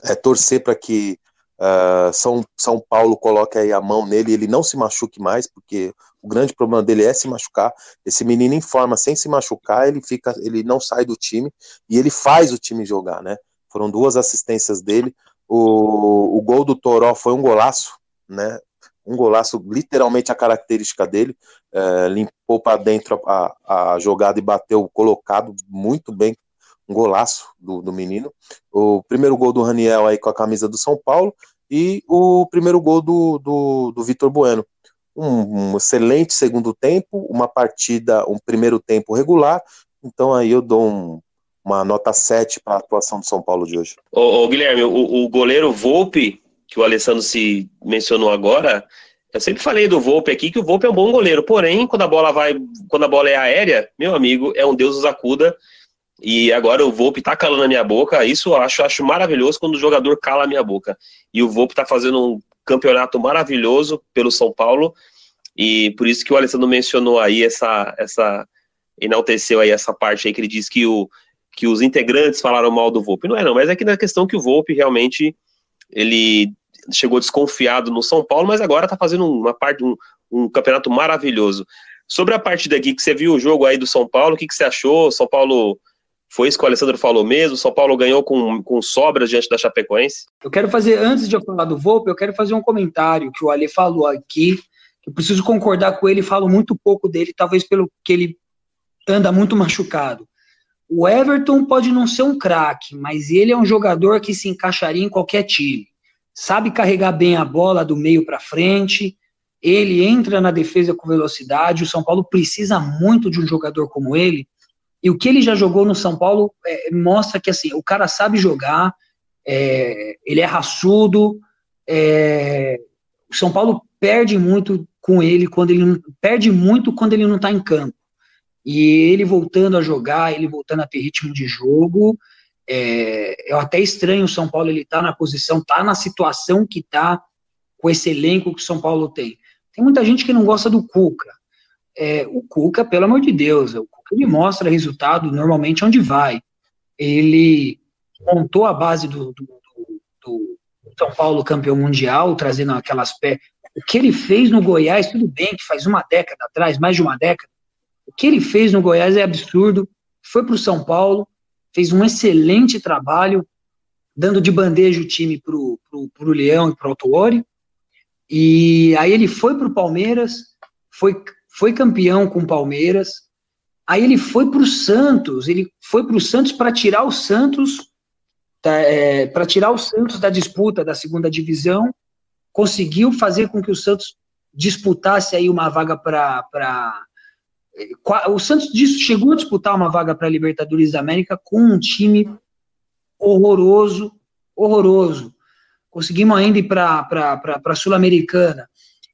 S3: é torcer para que uh, São, São Paulo coloque aí a mão nele ele não se machuque mais, porque o grande problema dele é se machucar, esse menino em forma, sem se machucar, ele fica, ele não sai do time, e ele faz o time jogar, né, foram duas assistências dele, o, o gol do Toró foi um golaço, né, um golaço, literalmente a característica dele, é, limpou para dentro a, a, jogada e bateu colocado muito bem, um golaço do, do menino. O primeiro gol do Raniel aí com a camisa do São Paulo e o primeiro gol do, do, do Vitor Bueno. Um, um, excelente segundo tempo, uma partida, um primeiro tempo regular, então aí eu dou um, uma nota 7 para a atuação do São Paulo de hoje.
S1: Ô, ô Guilherme, o, o goleiro Volpe que o Alessandro se mencionou agora, eu sempre falei do Volpe aqui que o Volpe é um bom goleiro, porém, quando a bola vai, quando a bola é aérea, meu amigo, é um Deus nos acuda. E agora o Volpe tá calando a minha boca, isso eu acho, acho maravilhoso quando o jogador cala a minha boca. E o Volpe tá fazendo um campeonato maravilhoso pelo São Paulo, e por isso que o Alessandro mencionou aí essa essa enalteceu aí essa parte aí que ele disse que o que os integrantes falaram mal do Volpe. Não é não, mas é que na questão que o Volpe realmente ele chegou desconfiado no São Paulo, mas agora está fazendo uma parte, um, um, campeonato maravilhoso. Sobre a partida aqui, que você viu o jogo aí do São Paulo, o que, que você achou? São Paulo foi isso que o Alessandro falou mesmo? São Paulo ganhou com, com sobras diante da Chapecoense?
S2: Eu quero fazer, antes de eu falar do Volpe, eu quero fazer um comentário que o Ale falou aqui, eu preciso concordar com ele, falo muito pouco dele, talvez pelo que ele anda muito machucado. O Everton pode não ser um craque, mas ele é um jogador que se encaixaria em qualquer time. Sabe carregar bem a bola do meio para frente, ele entra na defesa com velocidade. O São Paulo precisa muito de um jogador como ele. E o que ele já jogou no São Paulo é, mostra que assim, o cara sabe jogar, é, ele é raçudo. É, o São Paulo perde muito com ele quando ele perde muito quando ele não está em campo. E ele voltando a jogar, ele voltando a ter ritmo de jogo, é, eu até estranho o São Paulo ele tá na posição, tá na situação que tá com esse elenco que o São Paulo tem. Tem muita gente que não gosta do Cuca. É, o Cuca, pelo amor de Deus, o ele mostra resultado normalmente onde vai. Ele montou a base do, do, do, do São Paulo campeão mundial, trazendo aquelas pés. O que ele fez no Goiás, tudo bem, que faz uma década atrás, mais de uma década, o que ele fez no Goiás é absurdo. Foi para o São Paulo, fez um excelente trabalho, dando de bandeja o time para o Leão e para o Autuori. E aí ele foi para o Palmeiras, foi, foi campeão com o Palmeiras. Aí ele foi para o Santos, ele foi para o Santos para tirar o Santos, é, para tirar o Santos da disputa da segunda divisão, conseguiu fazer com que o Santos disputasse aí uma vaga para o Santos chegou a disputar uma vaga para a Libertadores da América com um time horroroso, horroroso. Conseguimos ainda ir para a Sul-Americana.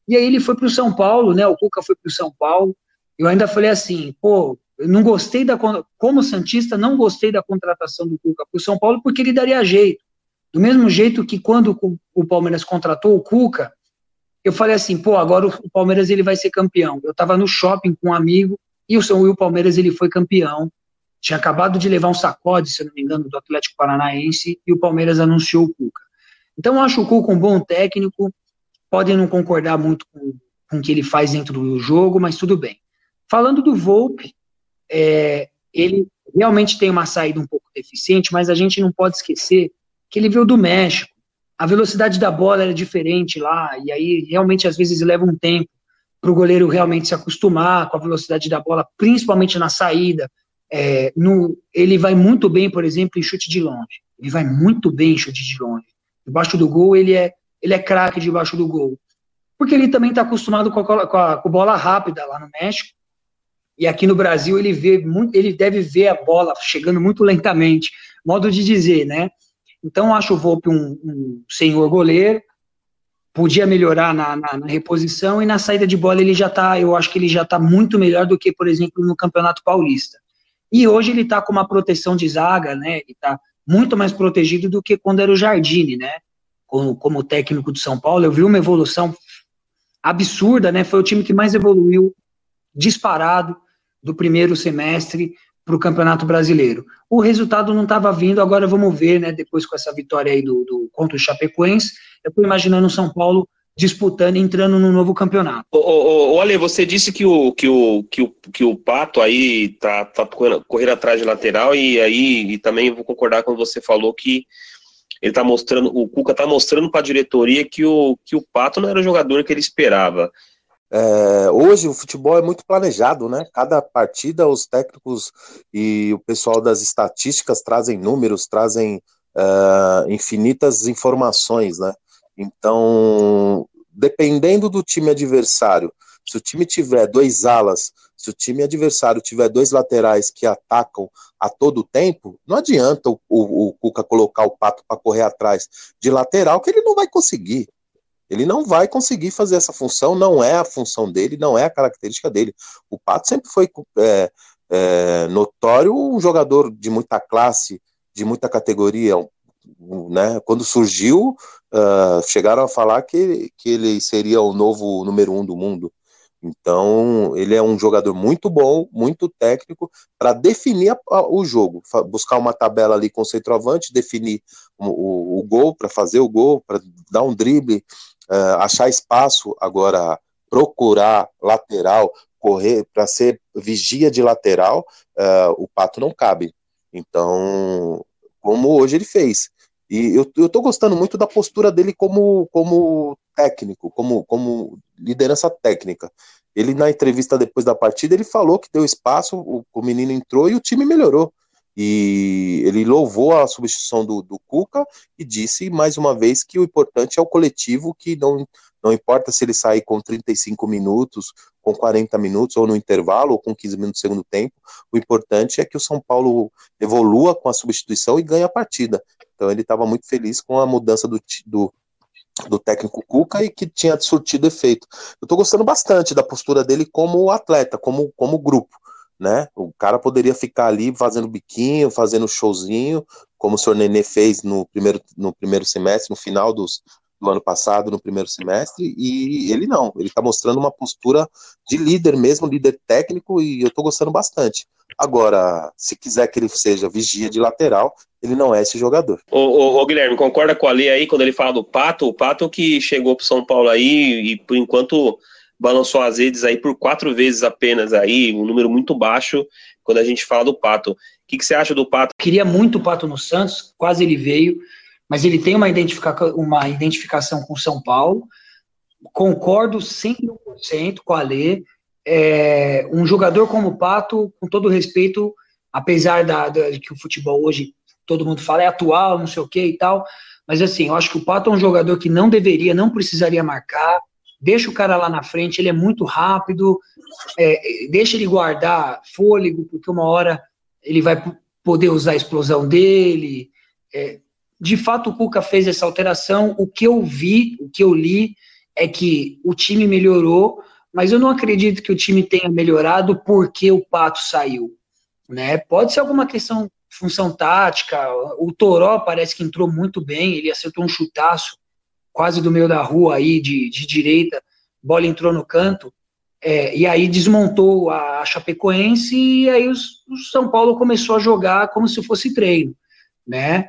S2: E aí ele foi para o São Paulo, né? O Cuca foi para o São Paulo. Eu ainda falei assim, pô, não gostei da. Como Santista, não gostei da contratação do Cuca para o São Paulo, porque ele daria jeito. Do mesmo jeito que quando o Palmeiras contratou o Cuca, eu falei assim, pô, agora o Palmeiras ele vai ser campeão. Eu estava no shopping com um amigo e o São Will Palmeiras ele foi campeão. Tinha acabado de levar um sacode, se não me engano, do Atlético Paranaense e o Palmeiras anunciou o Cuca. Então eu acho o Cuca um bom técnico. Podem não concordar muito com, com o que ele faz dentro do jogo, mas tudo bem. Falando do Volpe, é, ele realmente tem uma saída um pouco deficiente, mas a gente não pode esquecer que ele veio do México a velocidade da bola era diferente lá, e aí realmente às vezes leva um tempo para o goleiro realmente se acostumar com a velocidade da bola, principalmente na saída. É, no, ele vai muito bem, por exemplo, em chute de longe. Ele vai muito bem em chute de longe. Debaixo do gol, ele é, ele é craque debaixo do gol. Porque ele também está acostumado com a, com, a, com a bola rápida lá no México. E aqui no Brasil ele vê muito, ele deve ver a bola chegando muito lentamente, modo de dizer, né? Então, acho o Volpe um, um senhor goleiro, podia melhorar na, na, na, reposição e na saída de bola ele já está, eu acho que ele já está muito melhor do que, por exemplo, no Campeonato Paulista. E hoje ele está com uma proteção de zaga, né? Ele está muito mais protegido do que quando era o Jardine, né? Como, como técnico de São Paulo, eu vi uma evolução absurda, né? Foi o time que mais evoluiu disparado do primeiro semestre para o Campeonato Brasileiro. O resultado não estava vindo, agora vamos ver, né? Depois com essa vitória aí do, do contra o Chapecoense, eu estou imaginando o São Paulo disputando, entrando no novo campeonato.
S1: Olha, você disse que o, que o, que o, que o Pato aí tá, tá correndo, atrás de lateral e aí e também vou concordar quando você falou que ele tá mostrando, o Cuca tá mostrando para a diretoria que o, que o Pato não era o jogador que ele esperava.
S3: É, hoje o futebol é muito planejado, né? Cada partida os técnicos e o pessoal das estatísticas trazem números, trazem uh, infinitas informações, né? Então, dependendo do time adversário, se o time tiver dois alas, se o time adversário tiver dois laterais que atacam a todo tempo, não adianta o, o, o Cuca colocar o pato para correr atrás de lateral, que ele não vai conseguir. Ele não vai conseguir fazer essa função, não é a função dele, não é a característica dele. O Pato sempre foi é, é, notório um jogador de muita classe, de muita categoria. Né? Quando surgiu, uh, chegaram a falar que, que ele seria o novo número um do mundo. Então, ele é um jogador muito bom, muito técnico, para definir a, a, o jogo, buscar uma tabela ali com o centroavante, definir o, o, o gol, para fazer o gol, para dar um drible, uh, achar espaço, agora procurar lateral, correr para ser vigia de lateral, uh, o Pato não cabe. Então, como hoje ele fez. E eu, eu tô gostando muito da postura dele como, como técnico, como, como liderança técnica. Ele, na entrevista depois da partida, ele falou que deu espaço, o, o menino entrou e o time melhorou. E ele louvou a substituição do, do Cuca e disse mais uma vez que o importante é o coletivo, que não, não importa se ele sair com 35 minutos, com 40 minutos, ou no intervalo, ou com 15 minutos do segundo tempo, o importante é que o São Paulo evolua com a substituição e ganhe a partida. Então ele estava muito feliz com a mudança do, do, do técnico Cuca e que tinha surtido efeito. Eu estou gostando bastante da postura dele como atleta, como, como grupo né? O cara poderia ficar ali fazendo biquinho, fazendo showzinho, como o senhor Nenê fez no primeiro, no primeiro semestre, no final dos, do ano passado, no primeiro semestre, e ele não, ele está mostrando uma postura de líder mesmo, líder técnico, e eu estou gostando bastante. Agora, se quiser que ele seja vigia de lateral, ele não é esse jogador.
S1: Ô, ô, ô Guilherme, concorda com a Lê aí quando ele fala do Pato? O Pato que chegou para São Paulo aí e por enquanto balançou as redes aí por quatro vezes apenas aí, um número muito baixo quando a gente fala do Pato. O que, que você acha do Pato?
S2: Queria muito o Pato no Santos, quase ele veio, mas ele tem uma, identifica uma identificação com São Paulo. Concordo 100% com a Lê. É, um jogador como o Pato, com todo respeito, apesar da, da, que o futebol hoje todo mundo fala é atual, não sei o que e tal, mas assim, eu acho que o Pato é um jogador que não deveria, não precisaria marcar, deixa o cara lá na frente, ele é muito rápido, é, deixa ele guardar fôlego, porque uma hora ele vai poder usar a explosão dele. É, de fato, o Cuca fez essa alteração. O que eu vi, o que eu li, é que o time melhorou, mas eu não acredito que o time tenha melhorado porque o Pato saiu. Né? Pode ser alguma questão, função tática. O Toró parece que entrou muito bem, ele acertou um chutaço quase do meio da rua aí, de, de direita, bola entrou no canto, é, e aí desmontou a Chapecoense e aí o São Paulo começou a jogar como se fosse treino, né?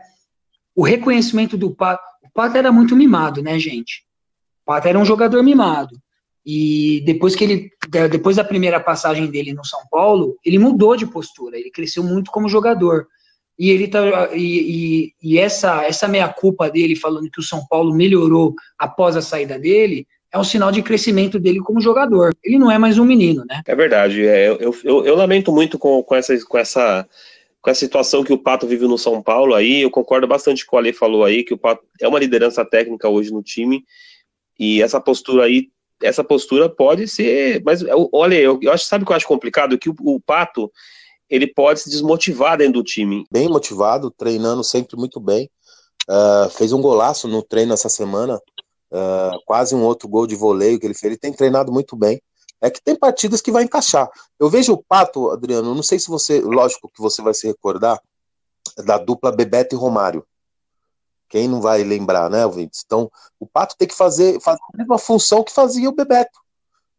S2: O reconhecimento do Pato, o Pato era muito mimado, né, gente? O Pato era um jogador mimado. E depois que ele, depois da primeira passagem dele no São Paulo, ele mudou de postura, ele cresceu muito como jogador. E ele tá, e, e, e essa essa meia culpa dele falando que o São Paulo melhorou após a saída dele é um sinal de crescimento dele como jogador. Ele não é mais um menino, né?
S1: É verdade. É, eu, eu, eu, lamento muito com, com, essa, com, essa, com essa situação que o Pato vive no São Paulo aí. Eu concordo bastante com o Ale falou aí, que o Pato é uma liderança técnica hoje no time. E essa postura aí essa postura pode ser. Mas olha, eu, eu acho, sabe o que eu acho complicado? Que o, o, Pato ele pode se desmotivar dentro do time.
S3: Bem motivado, treinando sempre muito bem. Uh, fez um golaço no treino essa semana, uh, quase um outro gol de voleio que ele fez. Ele tem treinado muito bem. É que tem partidas que vai encaixar. Eu vejo o Pato, Adriano, não sei se você, lógico que você vai se recordar da dupla Bebeto e Romário. Quem não vai lembrar, né, ouvintes? Então, o Pato tem que fazer, fazer a mesma função que fazia o Bebeto.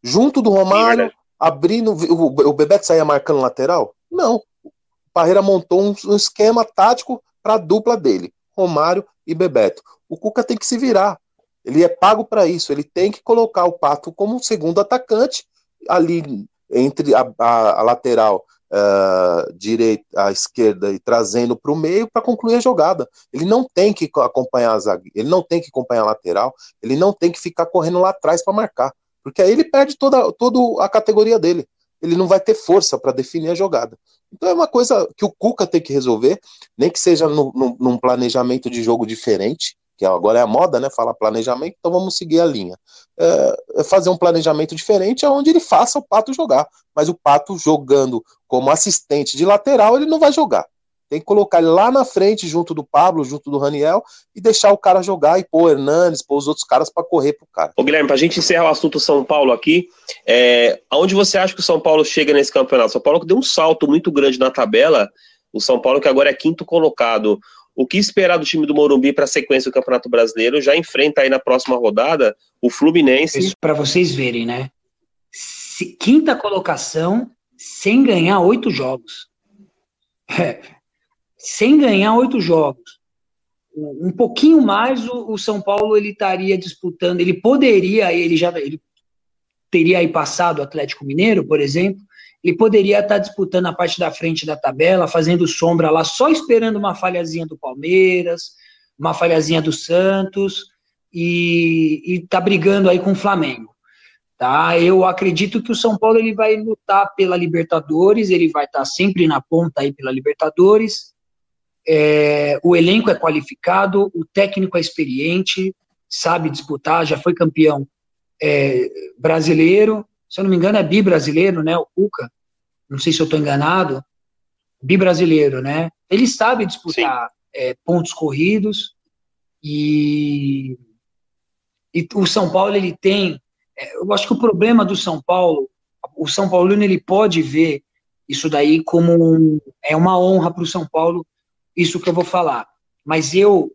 S3: Junto do Romário, abrindo. O, o Bebeto saía marcando lateral? Não. O Parreira montou um, esquema tático para a dupla dele, Romário e Bebeto. O Cuca tem que se virar. Ele é pago para isso. Ele tem que colocar o Pato como segundo atacante ali entre a, a, a lateral uh, direita, à esquerda e trazendo para o meio para concluir a jogada. Ele não tem que acompanhar a ele não tem que acompanhar a lateral, ele não tem que ficar correndo lá atrás para marcar, porque aí ele perde toda, toda a categoria dele. Ele não vai ter força para definir a jogada. Então é uma coisa que o Cuca tem que resolver, nem que seja no, no, num planejamento de jogo diferente, que agora é a moda, né? Falar planejamento, então vamos seguir a linha. É, é fazer um planejamento diferente onde ele faça o Pato jogar. Mas o Pato jogando como assistente de lateral, ele não vai jogar. Tem que colocar ele lá na frente, junto do Pablo, junto do Raniel, e deixar o cara jogar e pôr o Hernandes, pôr os outros caras para correr pro cara.
S1: Ô Guilherme, pra gente encerrar o assunto São Paulo aqui, é, aonde você acha que o São Paulo chega nesse campeonato? O São Paulo deu um salto muito grande na tabela, o São Paulo que agora é quinto colocado o que esperar do time do Morumbi para a sequência do Campeonato Brasileiro? Já enfrenta aí na próxima rodada o Fluminense.
S2: Para vocês verem, né? Se, quinta colocação sem ganhar oito jogos. É, sem ganhar oito jogos. Um pouquinho mais o, o, São Paulo ele estaria disputando, ele poderia, ele já ele teria aí passado o Atlético Mineiro, por exemplo, ele poderia estar disputando a parte da frente da tabela, fazendo sombra lá, só esperando uma falhazinha do Palmeiras, uma falhazinha do Santos, e, está brigando aí com o Flamengo. Tá? Eu acredito que o São Paulo ele vai lutar pela Libertadores, ele vai estar sempre na ponta aí pela Libertadores. É, o elenco é qualificado, o técnico é experiente, sabe disputar, já foi campeão é, brasileiro, se eu não me engano, é bi-brasileiro, né? O Cuca. Não sei se eu estou enganado. Bi-brasileiro, né? Ele sabe disputar é, pontos corridos e, e o São Paulo ele tem. É, eu acho que o problema do São Paulo, o São Paulino ele pode ver isso daí como um, é uma honra para o São Paulo, isso que eu vou falar. Mas eu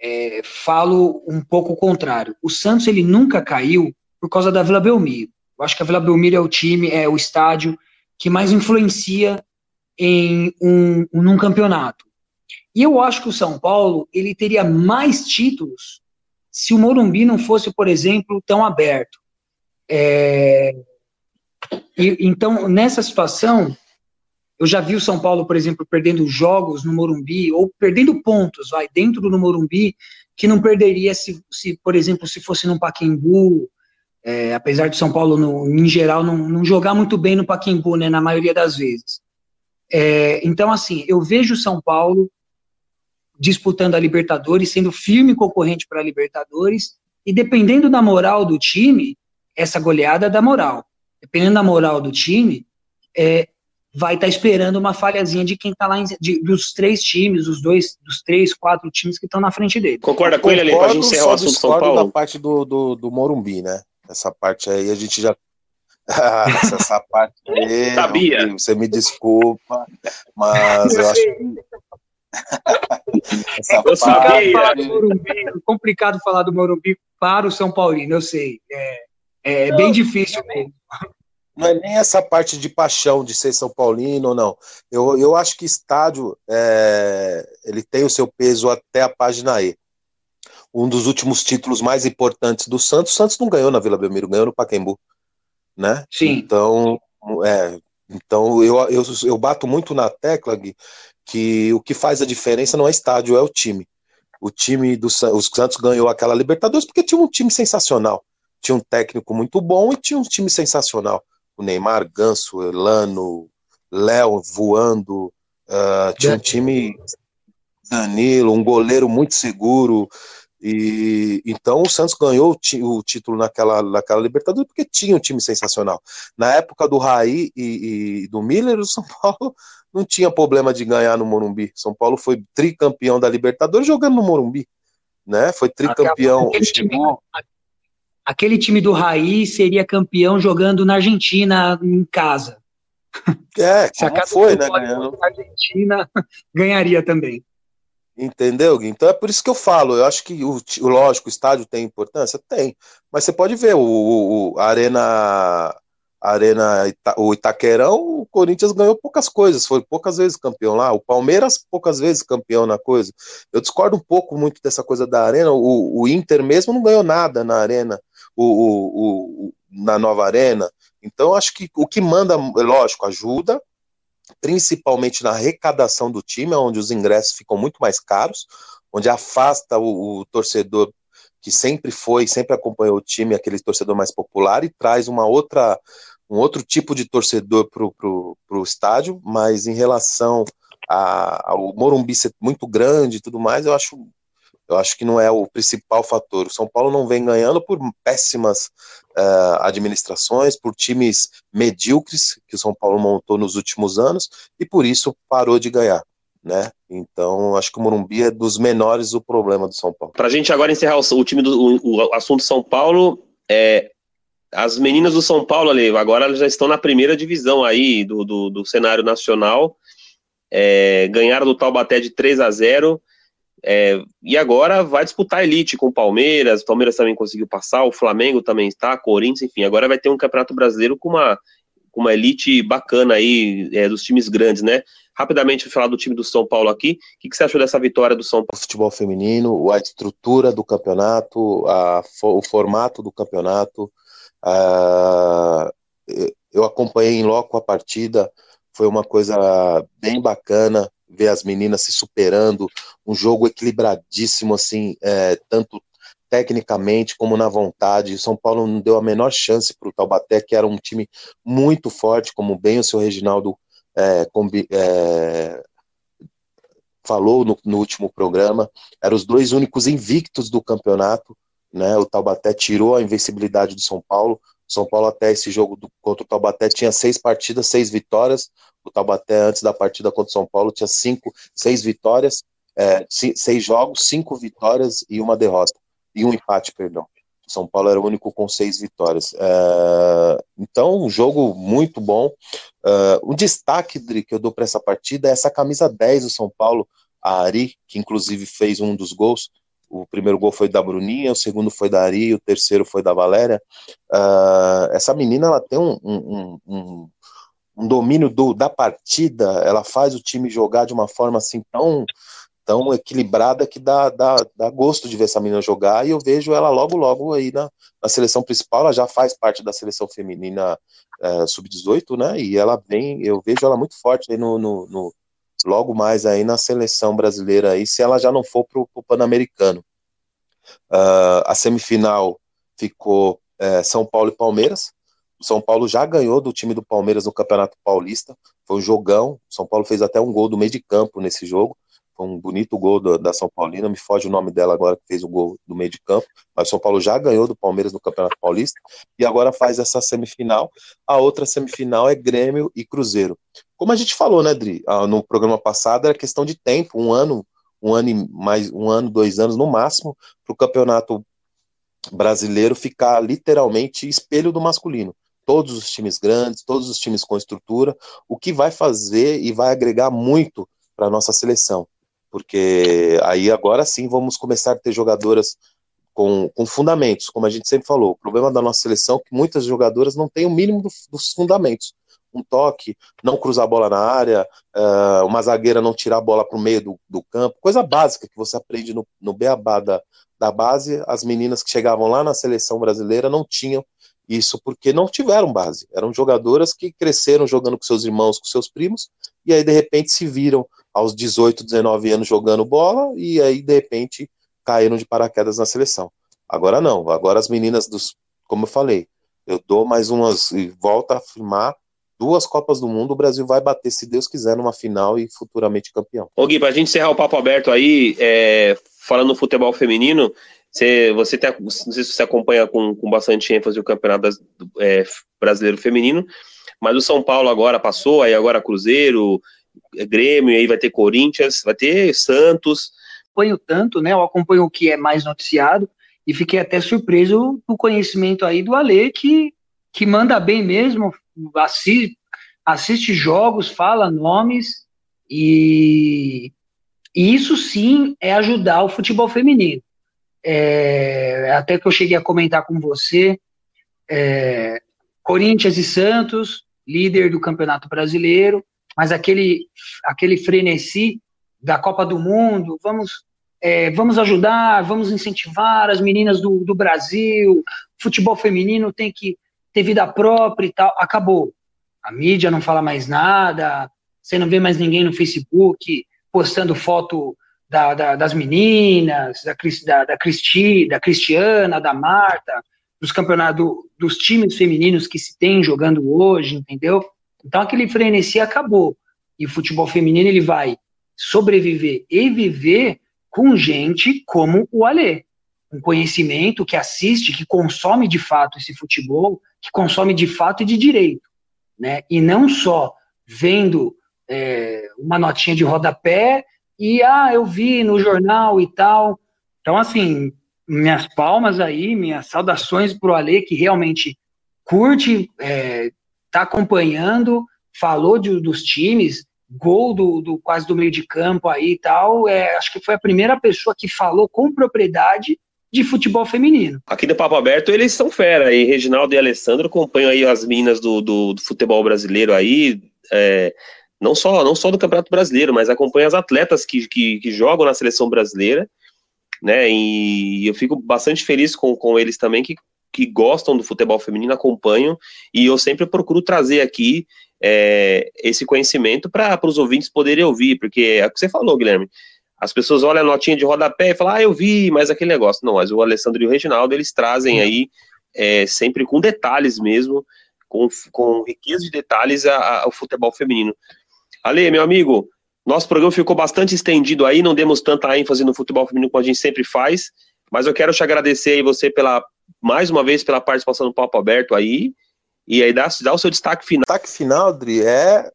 S2: é, falo um pouco o contrário. O Santos ele nunca caiu por causa da Vila Belmiro. Eu acho que a Vila Belmiro é o time, é o estádio que mais influencia em um, num campeonato. E eu acho que o São Paulo ele teria mais títulos se o Morumbi não fosse, por exemplo, tão aberto. É, e, então, nessa situação, eu já vi o São Paulo, por exemplo, perdendo jogos no Morumbi, ou perdendo pontos, vai, dentro do Morumbi, que não perderia se, se por exemplo, se fosse no Paquembu, é, apesar de São Paulo, no, em geral, não, não, jogar muito bem no Paquembu, né, na maioria das vezes. É, então, assim, eu vejo São Paulo disputando a Libertadores, sendo firme concorrente para a Libertadores, e dependendo da moral do time, essa goleada dá moral. Dependendo da moral do time, é, vai estar tá esperando uma falhazinha de quem está lá, em, de, dos três times, os dois, dos três, quatro times que estão na frente dele.
S1: Concorda com ele, ali, para encerrar o assunto São Paulo?
S3: da parte do, do, do Morumbi, né? Essa parte aí a gente já. essa, essa parte aí.
S1: Sabia.
S3: Você me desculpa, mas eu acho que
S2: é complicado falar, do Morumbi, é complicado falar do Morumbi para o São Paulino, eu sei. É, é bem difícil mesmo.
S3: Não é nem essa parte de paixão de ser São Paulino ou não. Eu, eu acho que estádio é, ele tem o seu peso até a página E. Um dos últimos títulos mais importantes do Santos, o Santos não ganhou na Vila Belmiro, ganhou no Pacaembu, né?
S2: Sim.
S3: Então, é, então eu, eu, eu bato muito na tecla Gui, que o que faz a diferença não é estádio, é o time. O time do o Santos ganhou aquela Libertadores porque tinha um time sensacional. Tinha um técnico muito bom e tinha um time sensacional. O Neymar, Ganso, Elano, Léo voando. Uh, tinha um time Danilo, um goleiro muito seguro. E então o Santos ganhou o, o, título naquela, naquela Libertadores porque tinha um time sensacional. Na época do Raí e, e, do Miller, o São Paulo não tinha problema de ganhar no Morumbi. São Paulo foi tricampeão da Libertadores jogando no Morumbi, né? Foi tricampeão.
S2: Aquele time, aquele time do Raí seria campeão jogando na Argentina em casa.
S3: É, Se a foi, né? Ganhando.
S2: A Argentina ganharia também.
S3: Entendeu, Gui? Então é por isso que eu falo. Eu acho que o, lógico, o estádio tem importância? Tem. Mas você pode ver, o, o a Arena, Arena Ita, o Itaquerão, o Corinthians ganhou poucas coisas, foi poucas vezes campeão lá. O Palmeiras, poucas vezes campeão na coisa. Eu discordo um pouco muito dessa coisa da Arena. O, o Inter mesmo não ganhou nada na Arena, o, o, na nova Arena. Então, acho que o que manda, lógico, ajuda, principalmente na arrecadação do time, onde os ingressos ficam muito mais caros, onde afasta o, o torcedor que sempre foi, sempre acompanhou o time, aquele torcedor mais popular, e traz uma outra, um outro tipo de torcedor para o estádio, mas em relação a, ao Morumbi ser muito grande e tudo mais, eu acho eu acho que não é o principal fator. O São Paulo não vem ganhando por péssimas uh, administrações, por times medíocres que o São Paulo montou nos últimos anos e por isso parou de ganhar. Né? Então, acho que o Morumbi é dos menores do problema do São Paulo.
S1: Para a gente agora encerrar o, o time do o, o, assunto São Paulo, é, as meninas do São Paulo, ali, agora já estão na primeira divisão aí do, do, do cenário nacional. É, ganharam do Taubaté de 3 a 0 é, e agora vai disputar elite com o Palmeiras, o Palmeiras também conseguiu passar, o Flamengo também está, Corinthians, enfim, agora vai ter um campeonato brasileiro com uma, com uma elite bacana aí é, dos times grandes, né? Rapidamente falar do time do São Paulo aqui, o que, que, você achou dessa vitória do São Paulo?
S3: Futebol feminino, a estrutura do campeonato, a, o formato do campeonato, a, eu acompanhei em loco a partida, foi uma coisa bem bacana, ver as meninas se superando, um jogo equilibradíssimo, assim, é, tanto tecnicamente como na vontade. O São Paulo não deu a menor chance para o Taubaté, que era um time muito forte, como bem o seu Reginaldo é, combi, é, falou no, no, último programa. Eram os dois únicos invictos do campeonato. Né? O Taubaté tirou a invencibilidade do São Paulo. São Paulo até esse jogo do, contra o Taubaté tinha seis partidas, seis vitórias. O Taubaté antes da partida contra o São Paulo tinha cinco, seis vitórias, é, seis jogos, cinco vitórias e uma derrota e um empate, perdão. São Paulo era o único com seis vitórias. É, então, um jogo muito bom. É, um destaque que eu dou para essa partida é essa camisa 10 do São Paulo, a Ari, que inclusive fez um dos gols. O primeiro gol foi da Bruninha, o segundo foi da Ari, o terceiro foi da Valéria. Uh, essa menina ela tem um, um, um, um domínio do, da partida, ela faz o time jogar de uma forma assim tão, tão equilibrada que dá, dá, dá gosto de ver essa menina jogar. E eu vejo ela logo, logo aí na, na seleção principal. Ela já faz parte da seleção feminina uh, sub-18, né? E ela vem, eu vejo ela muito forte aí no, no, no logo mais aí na seleção brasileira aí, se ela já não for para o Pan-Americano. Uh, a semifinal ficou é, São Paulo e Palmeiras. O São Paulo já ganhou do time do Palmeiras no Campeonato Paulista. Foi um jogão. São Paulo fez até um gol do meio de campo nesse jogo. Foi um bonito gol do, da São Paulina. Me foge o nome dela agora que fez o gol do meio de campo. Mas o São Paulo já ganhou do Palmeiras no Campeonato Paulista e agora faz essa semifinal. A outra semifinal é Grêmio e Cruzeiro. Como a gente falou, né, Dri? Ah, no programa passado era questão de tempo, um ano, um ano e mais um ano, dois anos no máximo, para o campeonato brasileiro ficar literalmente espelho do masculino. Todos os times grandes, todos os times com estrutura, o que vai fazer e vai agregar muito para a nossa seleção. porque aí agora sim vamos começar a ter jogadoras com, com fundamentos, como a gente sempre falou. O problema da nossa seleção é que muitas jogadoras não têm o mínimo do, dos fundamentos. Um toque, não cruzar a bola na área, uh, uma zagueira não tirar a bola para o meio do, do, campo, coisa básica que você aprende no, no beabá da, da base. As meninas que chegavam lá na seleção brasileira não tinham isso porque não tiveram base. Eram jogadoras que cresceram jogando com seus irmãos, com seus primos, e aí de repente se viram aos 18, 19 anos jogando bola, e aí de repente caíram de paraquedas na seleção. Agora não, agora as meninas dos, como eu falei, eu dou mais umas e volta a afirmar duas Copas do Mundo, o Brasil vai bater, se Deus quiser, numa final e futuramente campeão.
S1: Ô Gui, pra gente encerrar o papo aberto aí, é, falando no futebol feminino, você, você tem, não sei se você acompanha com, com bastante ênfase o Campeonato é, Brasileiro Feminino, mas o São Paulo agora passou, aí agora Cruzeiro, Grêmio, aí vai ter Corinthians, vai ter Santos,
S2: acompanho tanto, né? Eu acompanho o que é mais noticiado e fiquei até surpreso com o conhecimento aí do Ale, que, que manda bem mesmo, assiste, assiste jogos, fala nomes e, e isso sim é ajudar o futebol feminino. É, até que eu cheguei a comentar com você, é, Corinthians e Santos, líder do Campeonato Brasileiro, mas aquele, aquele frenesi da Copa do Mundo, vamos, é, vamos ajudar, vamos incentivar as meninas do, do Brasil, futebol feminino tem que ter vida própria e tal. Acabou. A mídia não fala mais nada, você não vê mais ninguém no Facebook postando foto da, da, das meninas, da, da, da, Cristi, da Cristiana, da Marta, dos campeonatos, dos times femininos que se tem jogando hoje, entendeu? Então aquele frenesi acabou. E o futebol feminino ele vai sobreviver e viver com gente como o Alê. Um conhecimento que assiste, que consome de fato esse futebol, que consome de fato e de direito. Né? E não só vendo é, uma notinha de rodapé e, ah, eu vi no jornal e tal. Então, assim, minhas palmas aí, minhas saudações para o Alê, que realmente curte, é, tá acompanhando, falou de, dos times, gol do, do, quase do meio de campo aí e tal, é, acho que foi a primeira pessoa que falou com propriedade de futebol feminino.
S1: Aqui do Papo Aberto eles são fera, e Reginaldo e Alessandro acompanham aí as minas do, do, do futebol brasileiro aí, é, não só não só do Campeonato Brasileiro, mas acompanham as atletas que, que, que, jogam na seleção brasileira, né, e eu fico bastante feliz com, com eles também, que, que gostam do futebol feminino, acompanham, e eu sempre procuro trazer aqui é, esse conhecimento para os ouvintes poderem ouvir, porque é o que você falou, Guilherme. As pessoas olham a notinha de rodapé e falam, ah, eu vi, mas aquele negócio. Não, mas o Alessandro e o Reginaldo, eles trazem aí, é, sempre com detalhes mesmo, com, com riqueza de detalhes, a, a, o futebol feminino. Ale, meu amigo, nosso programa ficou bastante estendido aí, não demos tanta ênfase no futebol feminino como a gente sempre faz, mas eu quero te agradecer aí você pela, mais uma vez, pela participação no Papo Aberto aí, e aí dá, dá o seu destaque final.
S3: Destaque final, Adri, é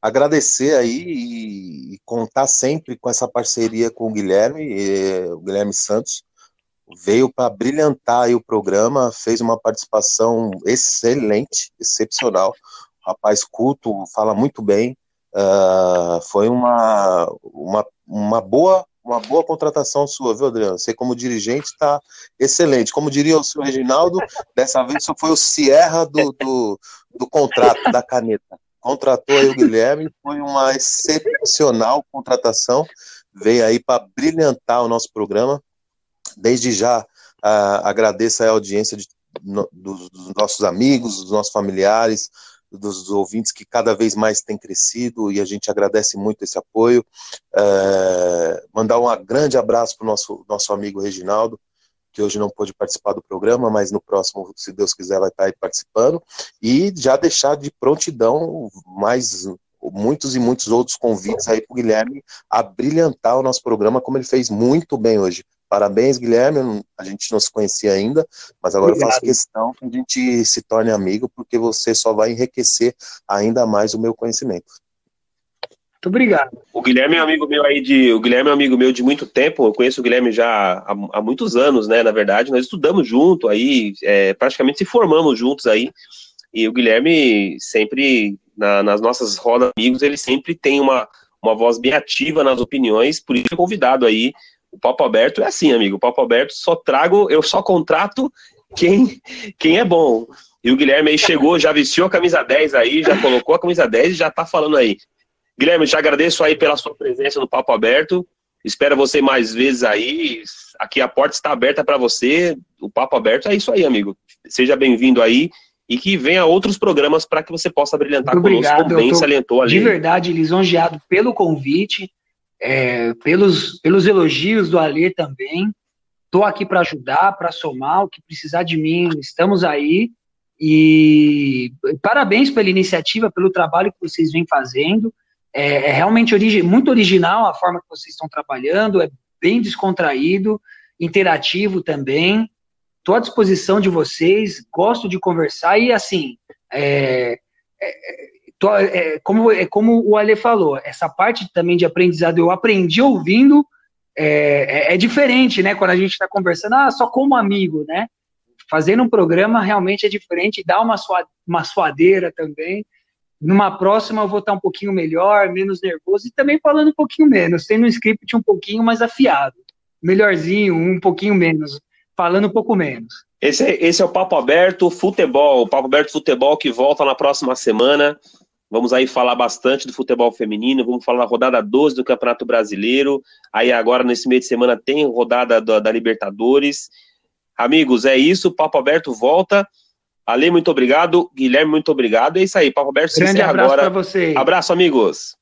S3: agradecer aí e, e contar sempre com essa parceria com o Guilherme, e, o Guilherme Santos, veio para brilhantar o programa, fez uma participação excelente, excepcional, rapaz culto, fala muito bem, uh, foi uma, uma, uma boa uma boa contratação sua, viu, Adriano? Você, como dirigente, está excelente. Como diria o senhor Reginaldo, dessa vez só foi o Sierra do, do, do contrato, da caneta. Contratou aí o Guilherme, foi uma excepcional contratação. Veio aí para brilhantar o nosso programa. Desde já, uh, agradeço a audiência de, no, dos, dos nossos amigos, dos nossos familiares, dos ouvintes que cada vez mais tem crescido e a gente agradece muito esse apoio. É, mandar um grande abraço para o nosso, nosso amigo Reginaldo, que hoje não pôde participar do programa, mas no próximo, se Deus quiser, vai estar aí participando. E já deixar de prontidão mais muitos e muitos outros convites aí para o Guilherme a brilhantar o nosso programa, como ele fez muito bem hoje. Parabéns, Guilherme. A gente não se conhecia ainda, mas agora Obrigado. eu faço questão que a gente se torne amigo, porque você só vai enriquecer ainda mais o meu conhecimento.
S2: Muito obrigado.
S1: O Guilherme é amigo meu aí de. O Guilherme é amigo meu de muito tempo. Eu conheço o Guilherme já há, há muitos anos, né? Na verdade, nós estudamos junto aí, é, praticamente se formamos juntos aí. E o Guilherme sempre, na, nas nossas rodas amigos, ele sempre tem uma, uma voz bem ativa nas opiniões, por isso convidado aí. O Papo Aberto é assim, amigo. O Papo Aberto só trago, eu só contrato quem, quem é bom. E o Guilherme aí chegou, já vestiu a camisa 10 aí, já colocou a camisa 10 e já tá falando aí. Guilherme, te agradeço aí pela sua presença no Papo Aberto. Espero você mais vezes aí. Aqui a porta está aberta para você. O Papo Aberto é isso aí, amigo. Seja bem-vindo aí e que venha outros programas para que você possa brilhantar
S2: Muito
S1: conosco,
S2: obrigado,
S1: como bem salientou ali.
S2: De verdade, lisonjeado pelo convite, é, pelos, pelos elogios do Alê também. Estou aqui para ajudar, para somar, o que precisar de mim, estamos aí. E parabéns pela iniciativa, pelo trabalho que vocês vêm fazendo. É, é realmente origi muito original a forma que vocês estão trabalhando, é bem descontraído, interativo também estou à disposição de vocês, gosto de conversar e assim, é, é, tô, é, como, é como o Ale falou, essa parte também de aprendizado eu aprendi ouvindo, é, é, é diferente, né? Quando a gente está conversando, ah, só como amigo, né? Fazendo um programa realmente é diferente, dá uma, sua, uma suadeira também. Numa próxima eu vou estar um pouquinho melhor, menos nervoso e também falando um pouquinho menos, tendo um script um pouquinho mais afiado, melhorzinho, um pouquinho menos falando um pouco menos.
S1: Esse é, esse é o Papo Aberto Futebol, o Papo Aberto Futebol que volta na próxima semana. Vamos aí falar bastante do futebol feminino, vamos falar da rodada 12 do Campeonato Brasileiro. Aí agora, nesse meio de semana, tem rodada da, da Libertadores. Amigos, é isso, o Papo Aberto volta. Ale, muito obrigado. Guilherme, muito obrigado. É isso aí, Papo Aberto
S2: Grande abraço
S1: agora.
S2: para vocês.
S1: Abraço, amigos.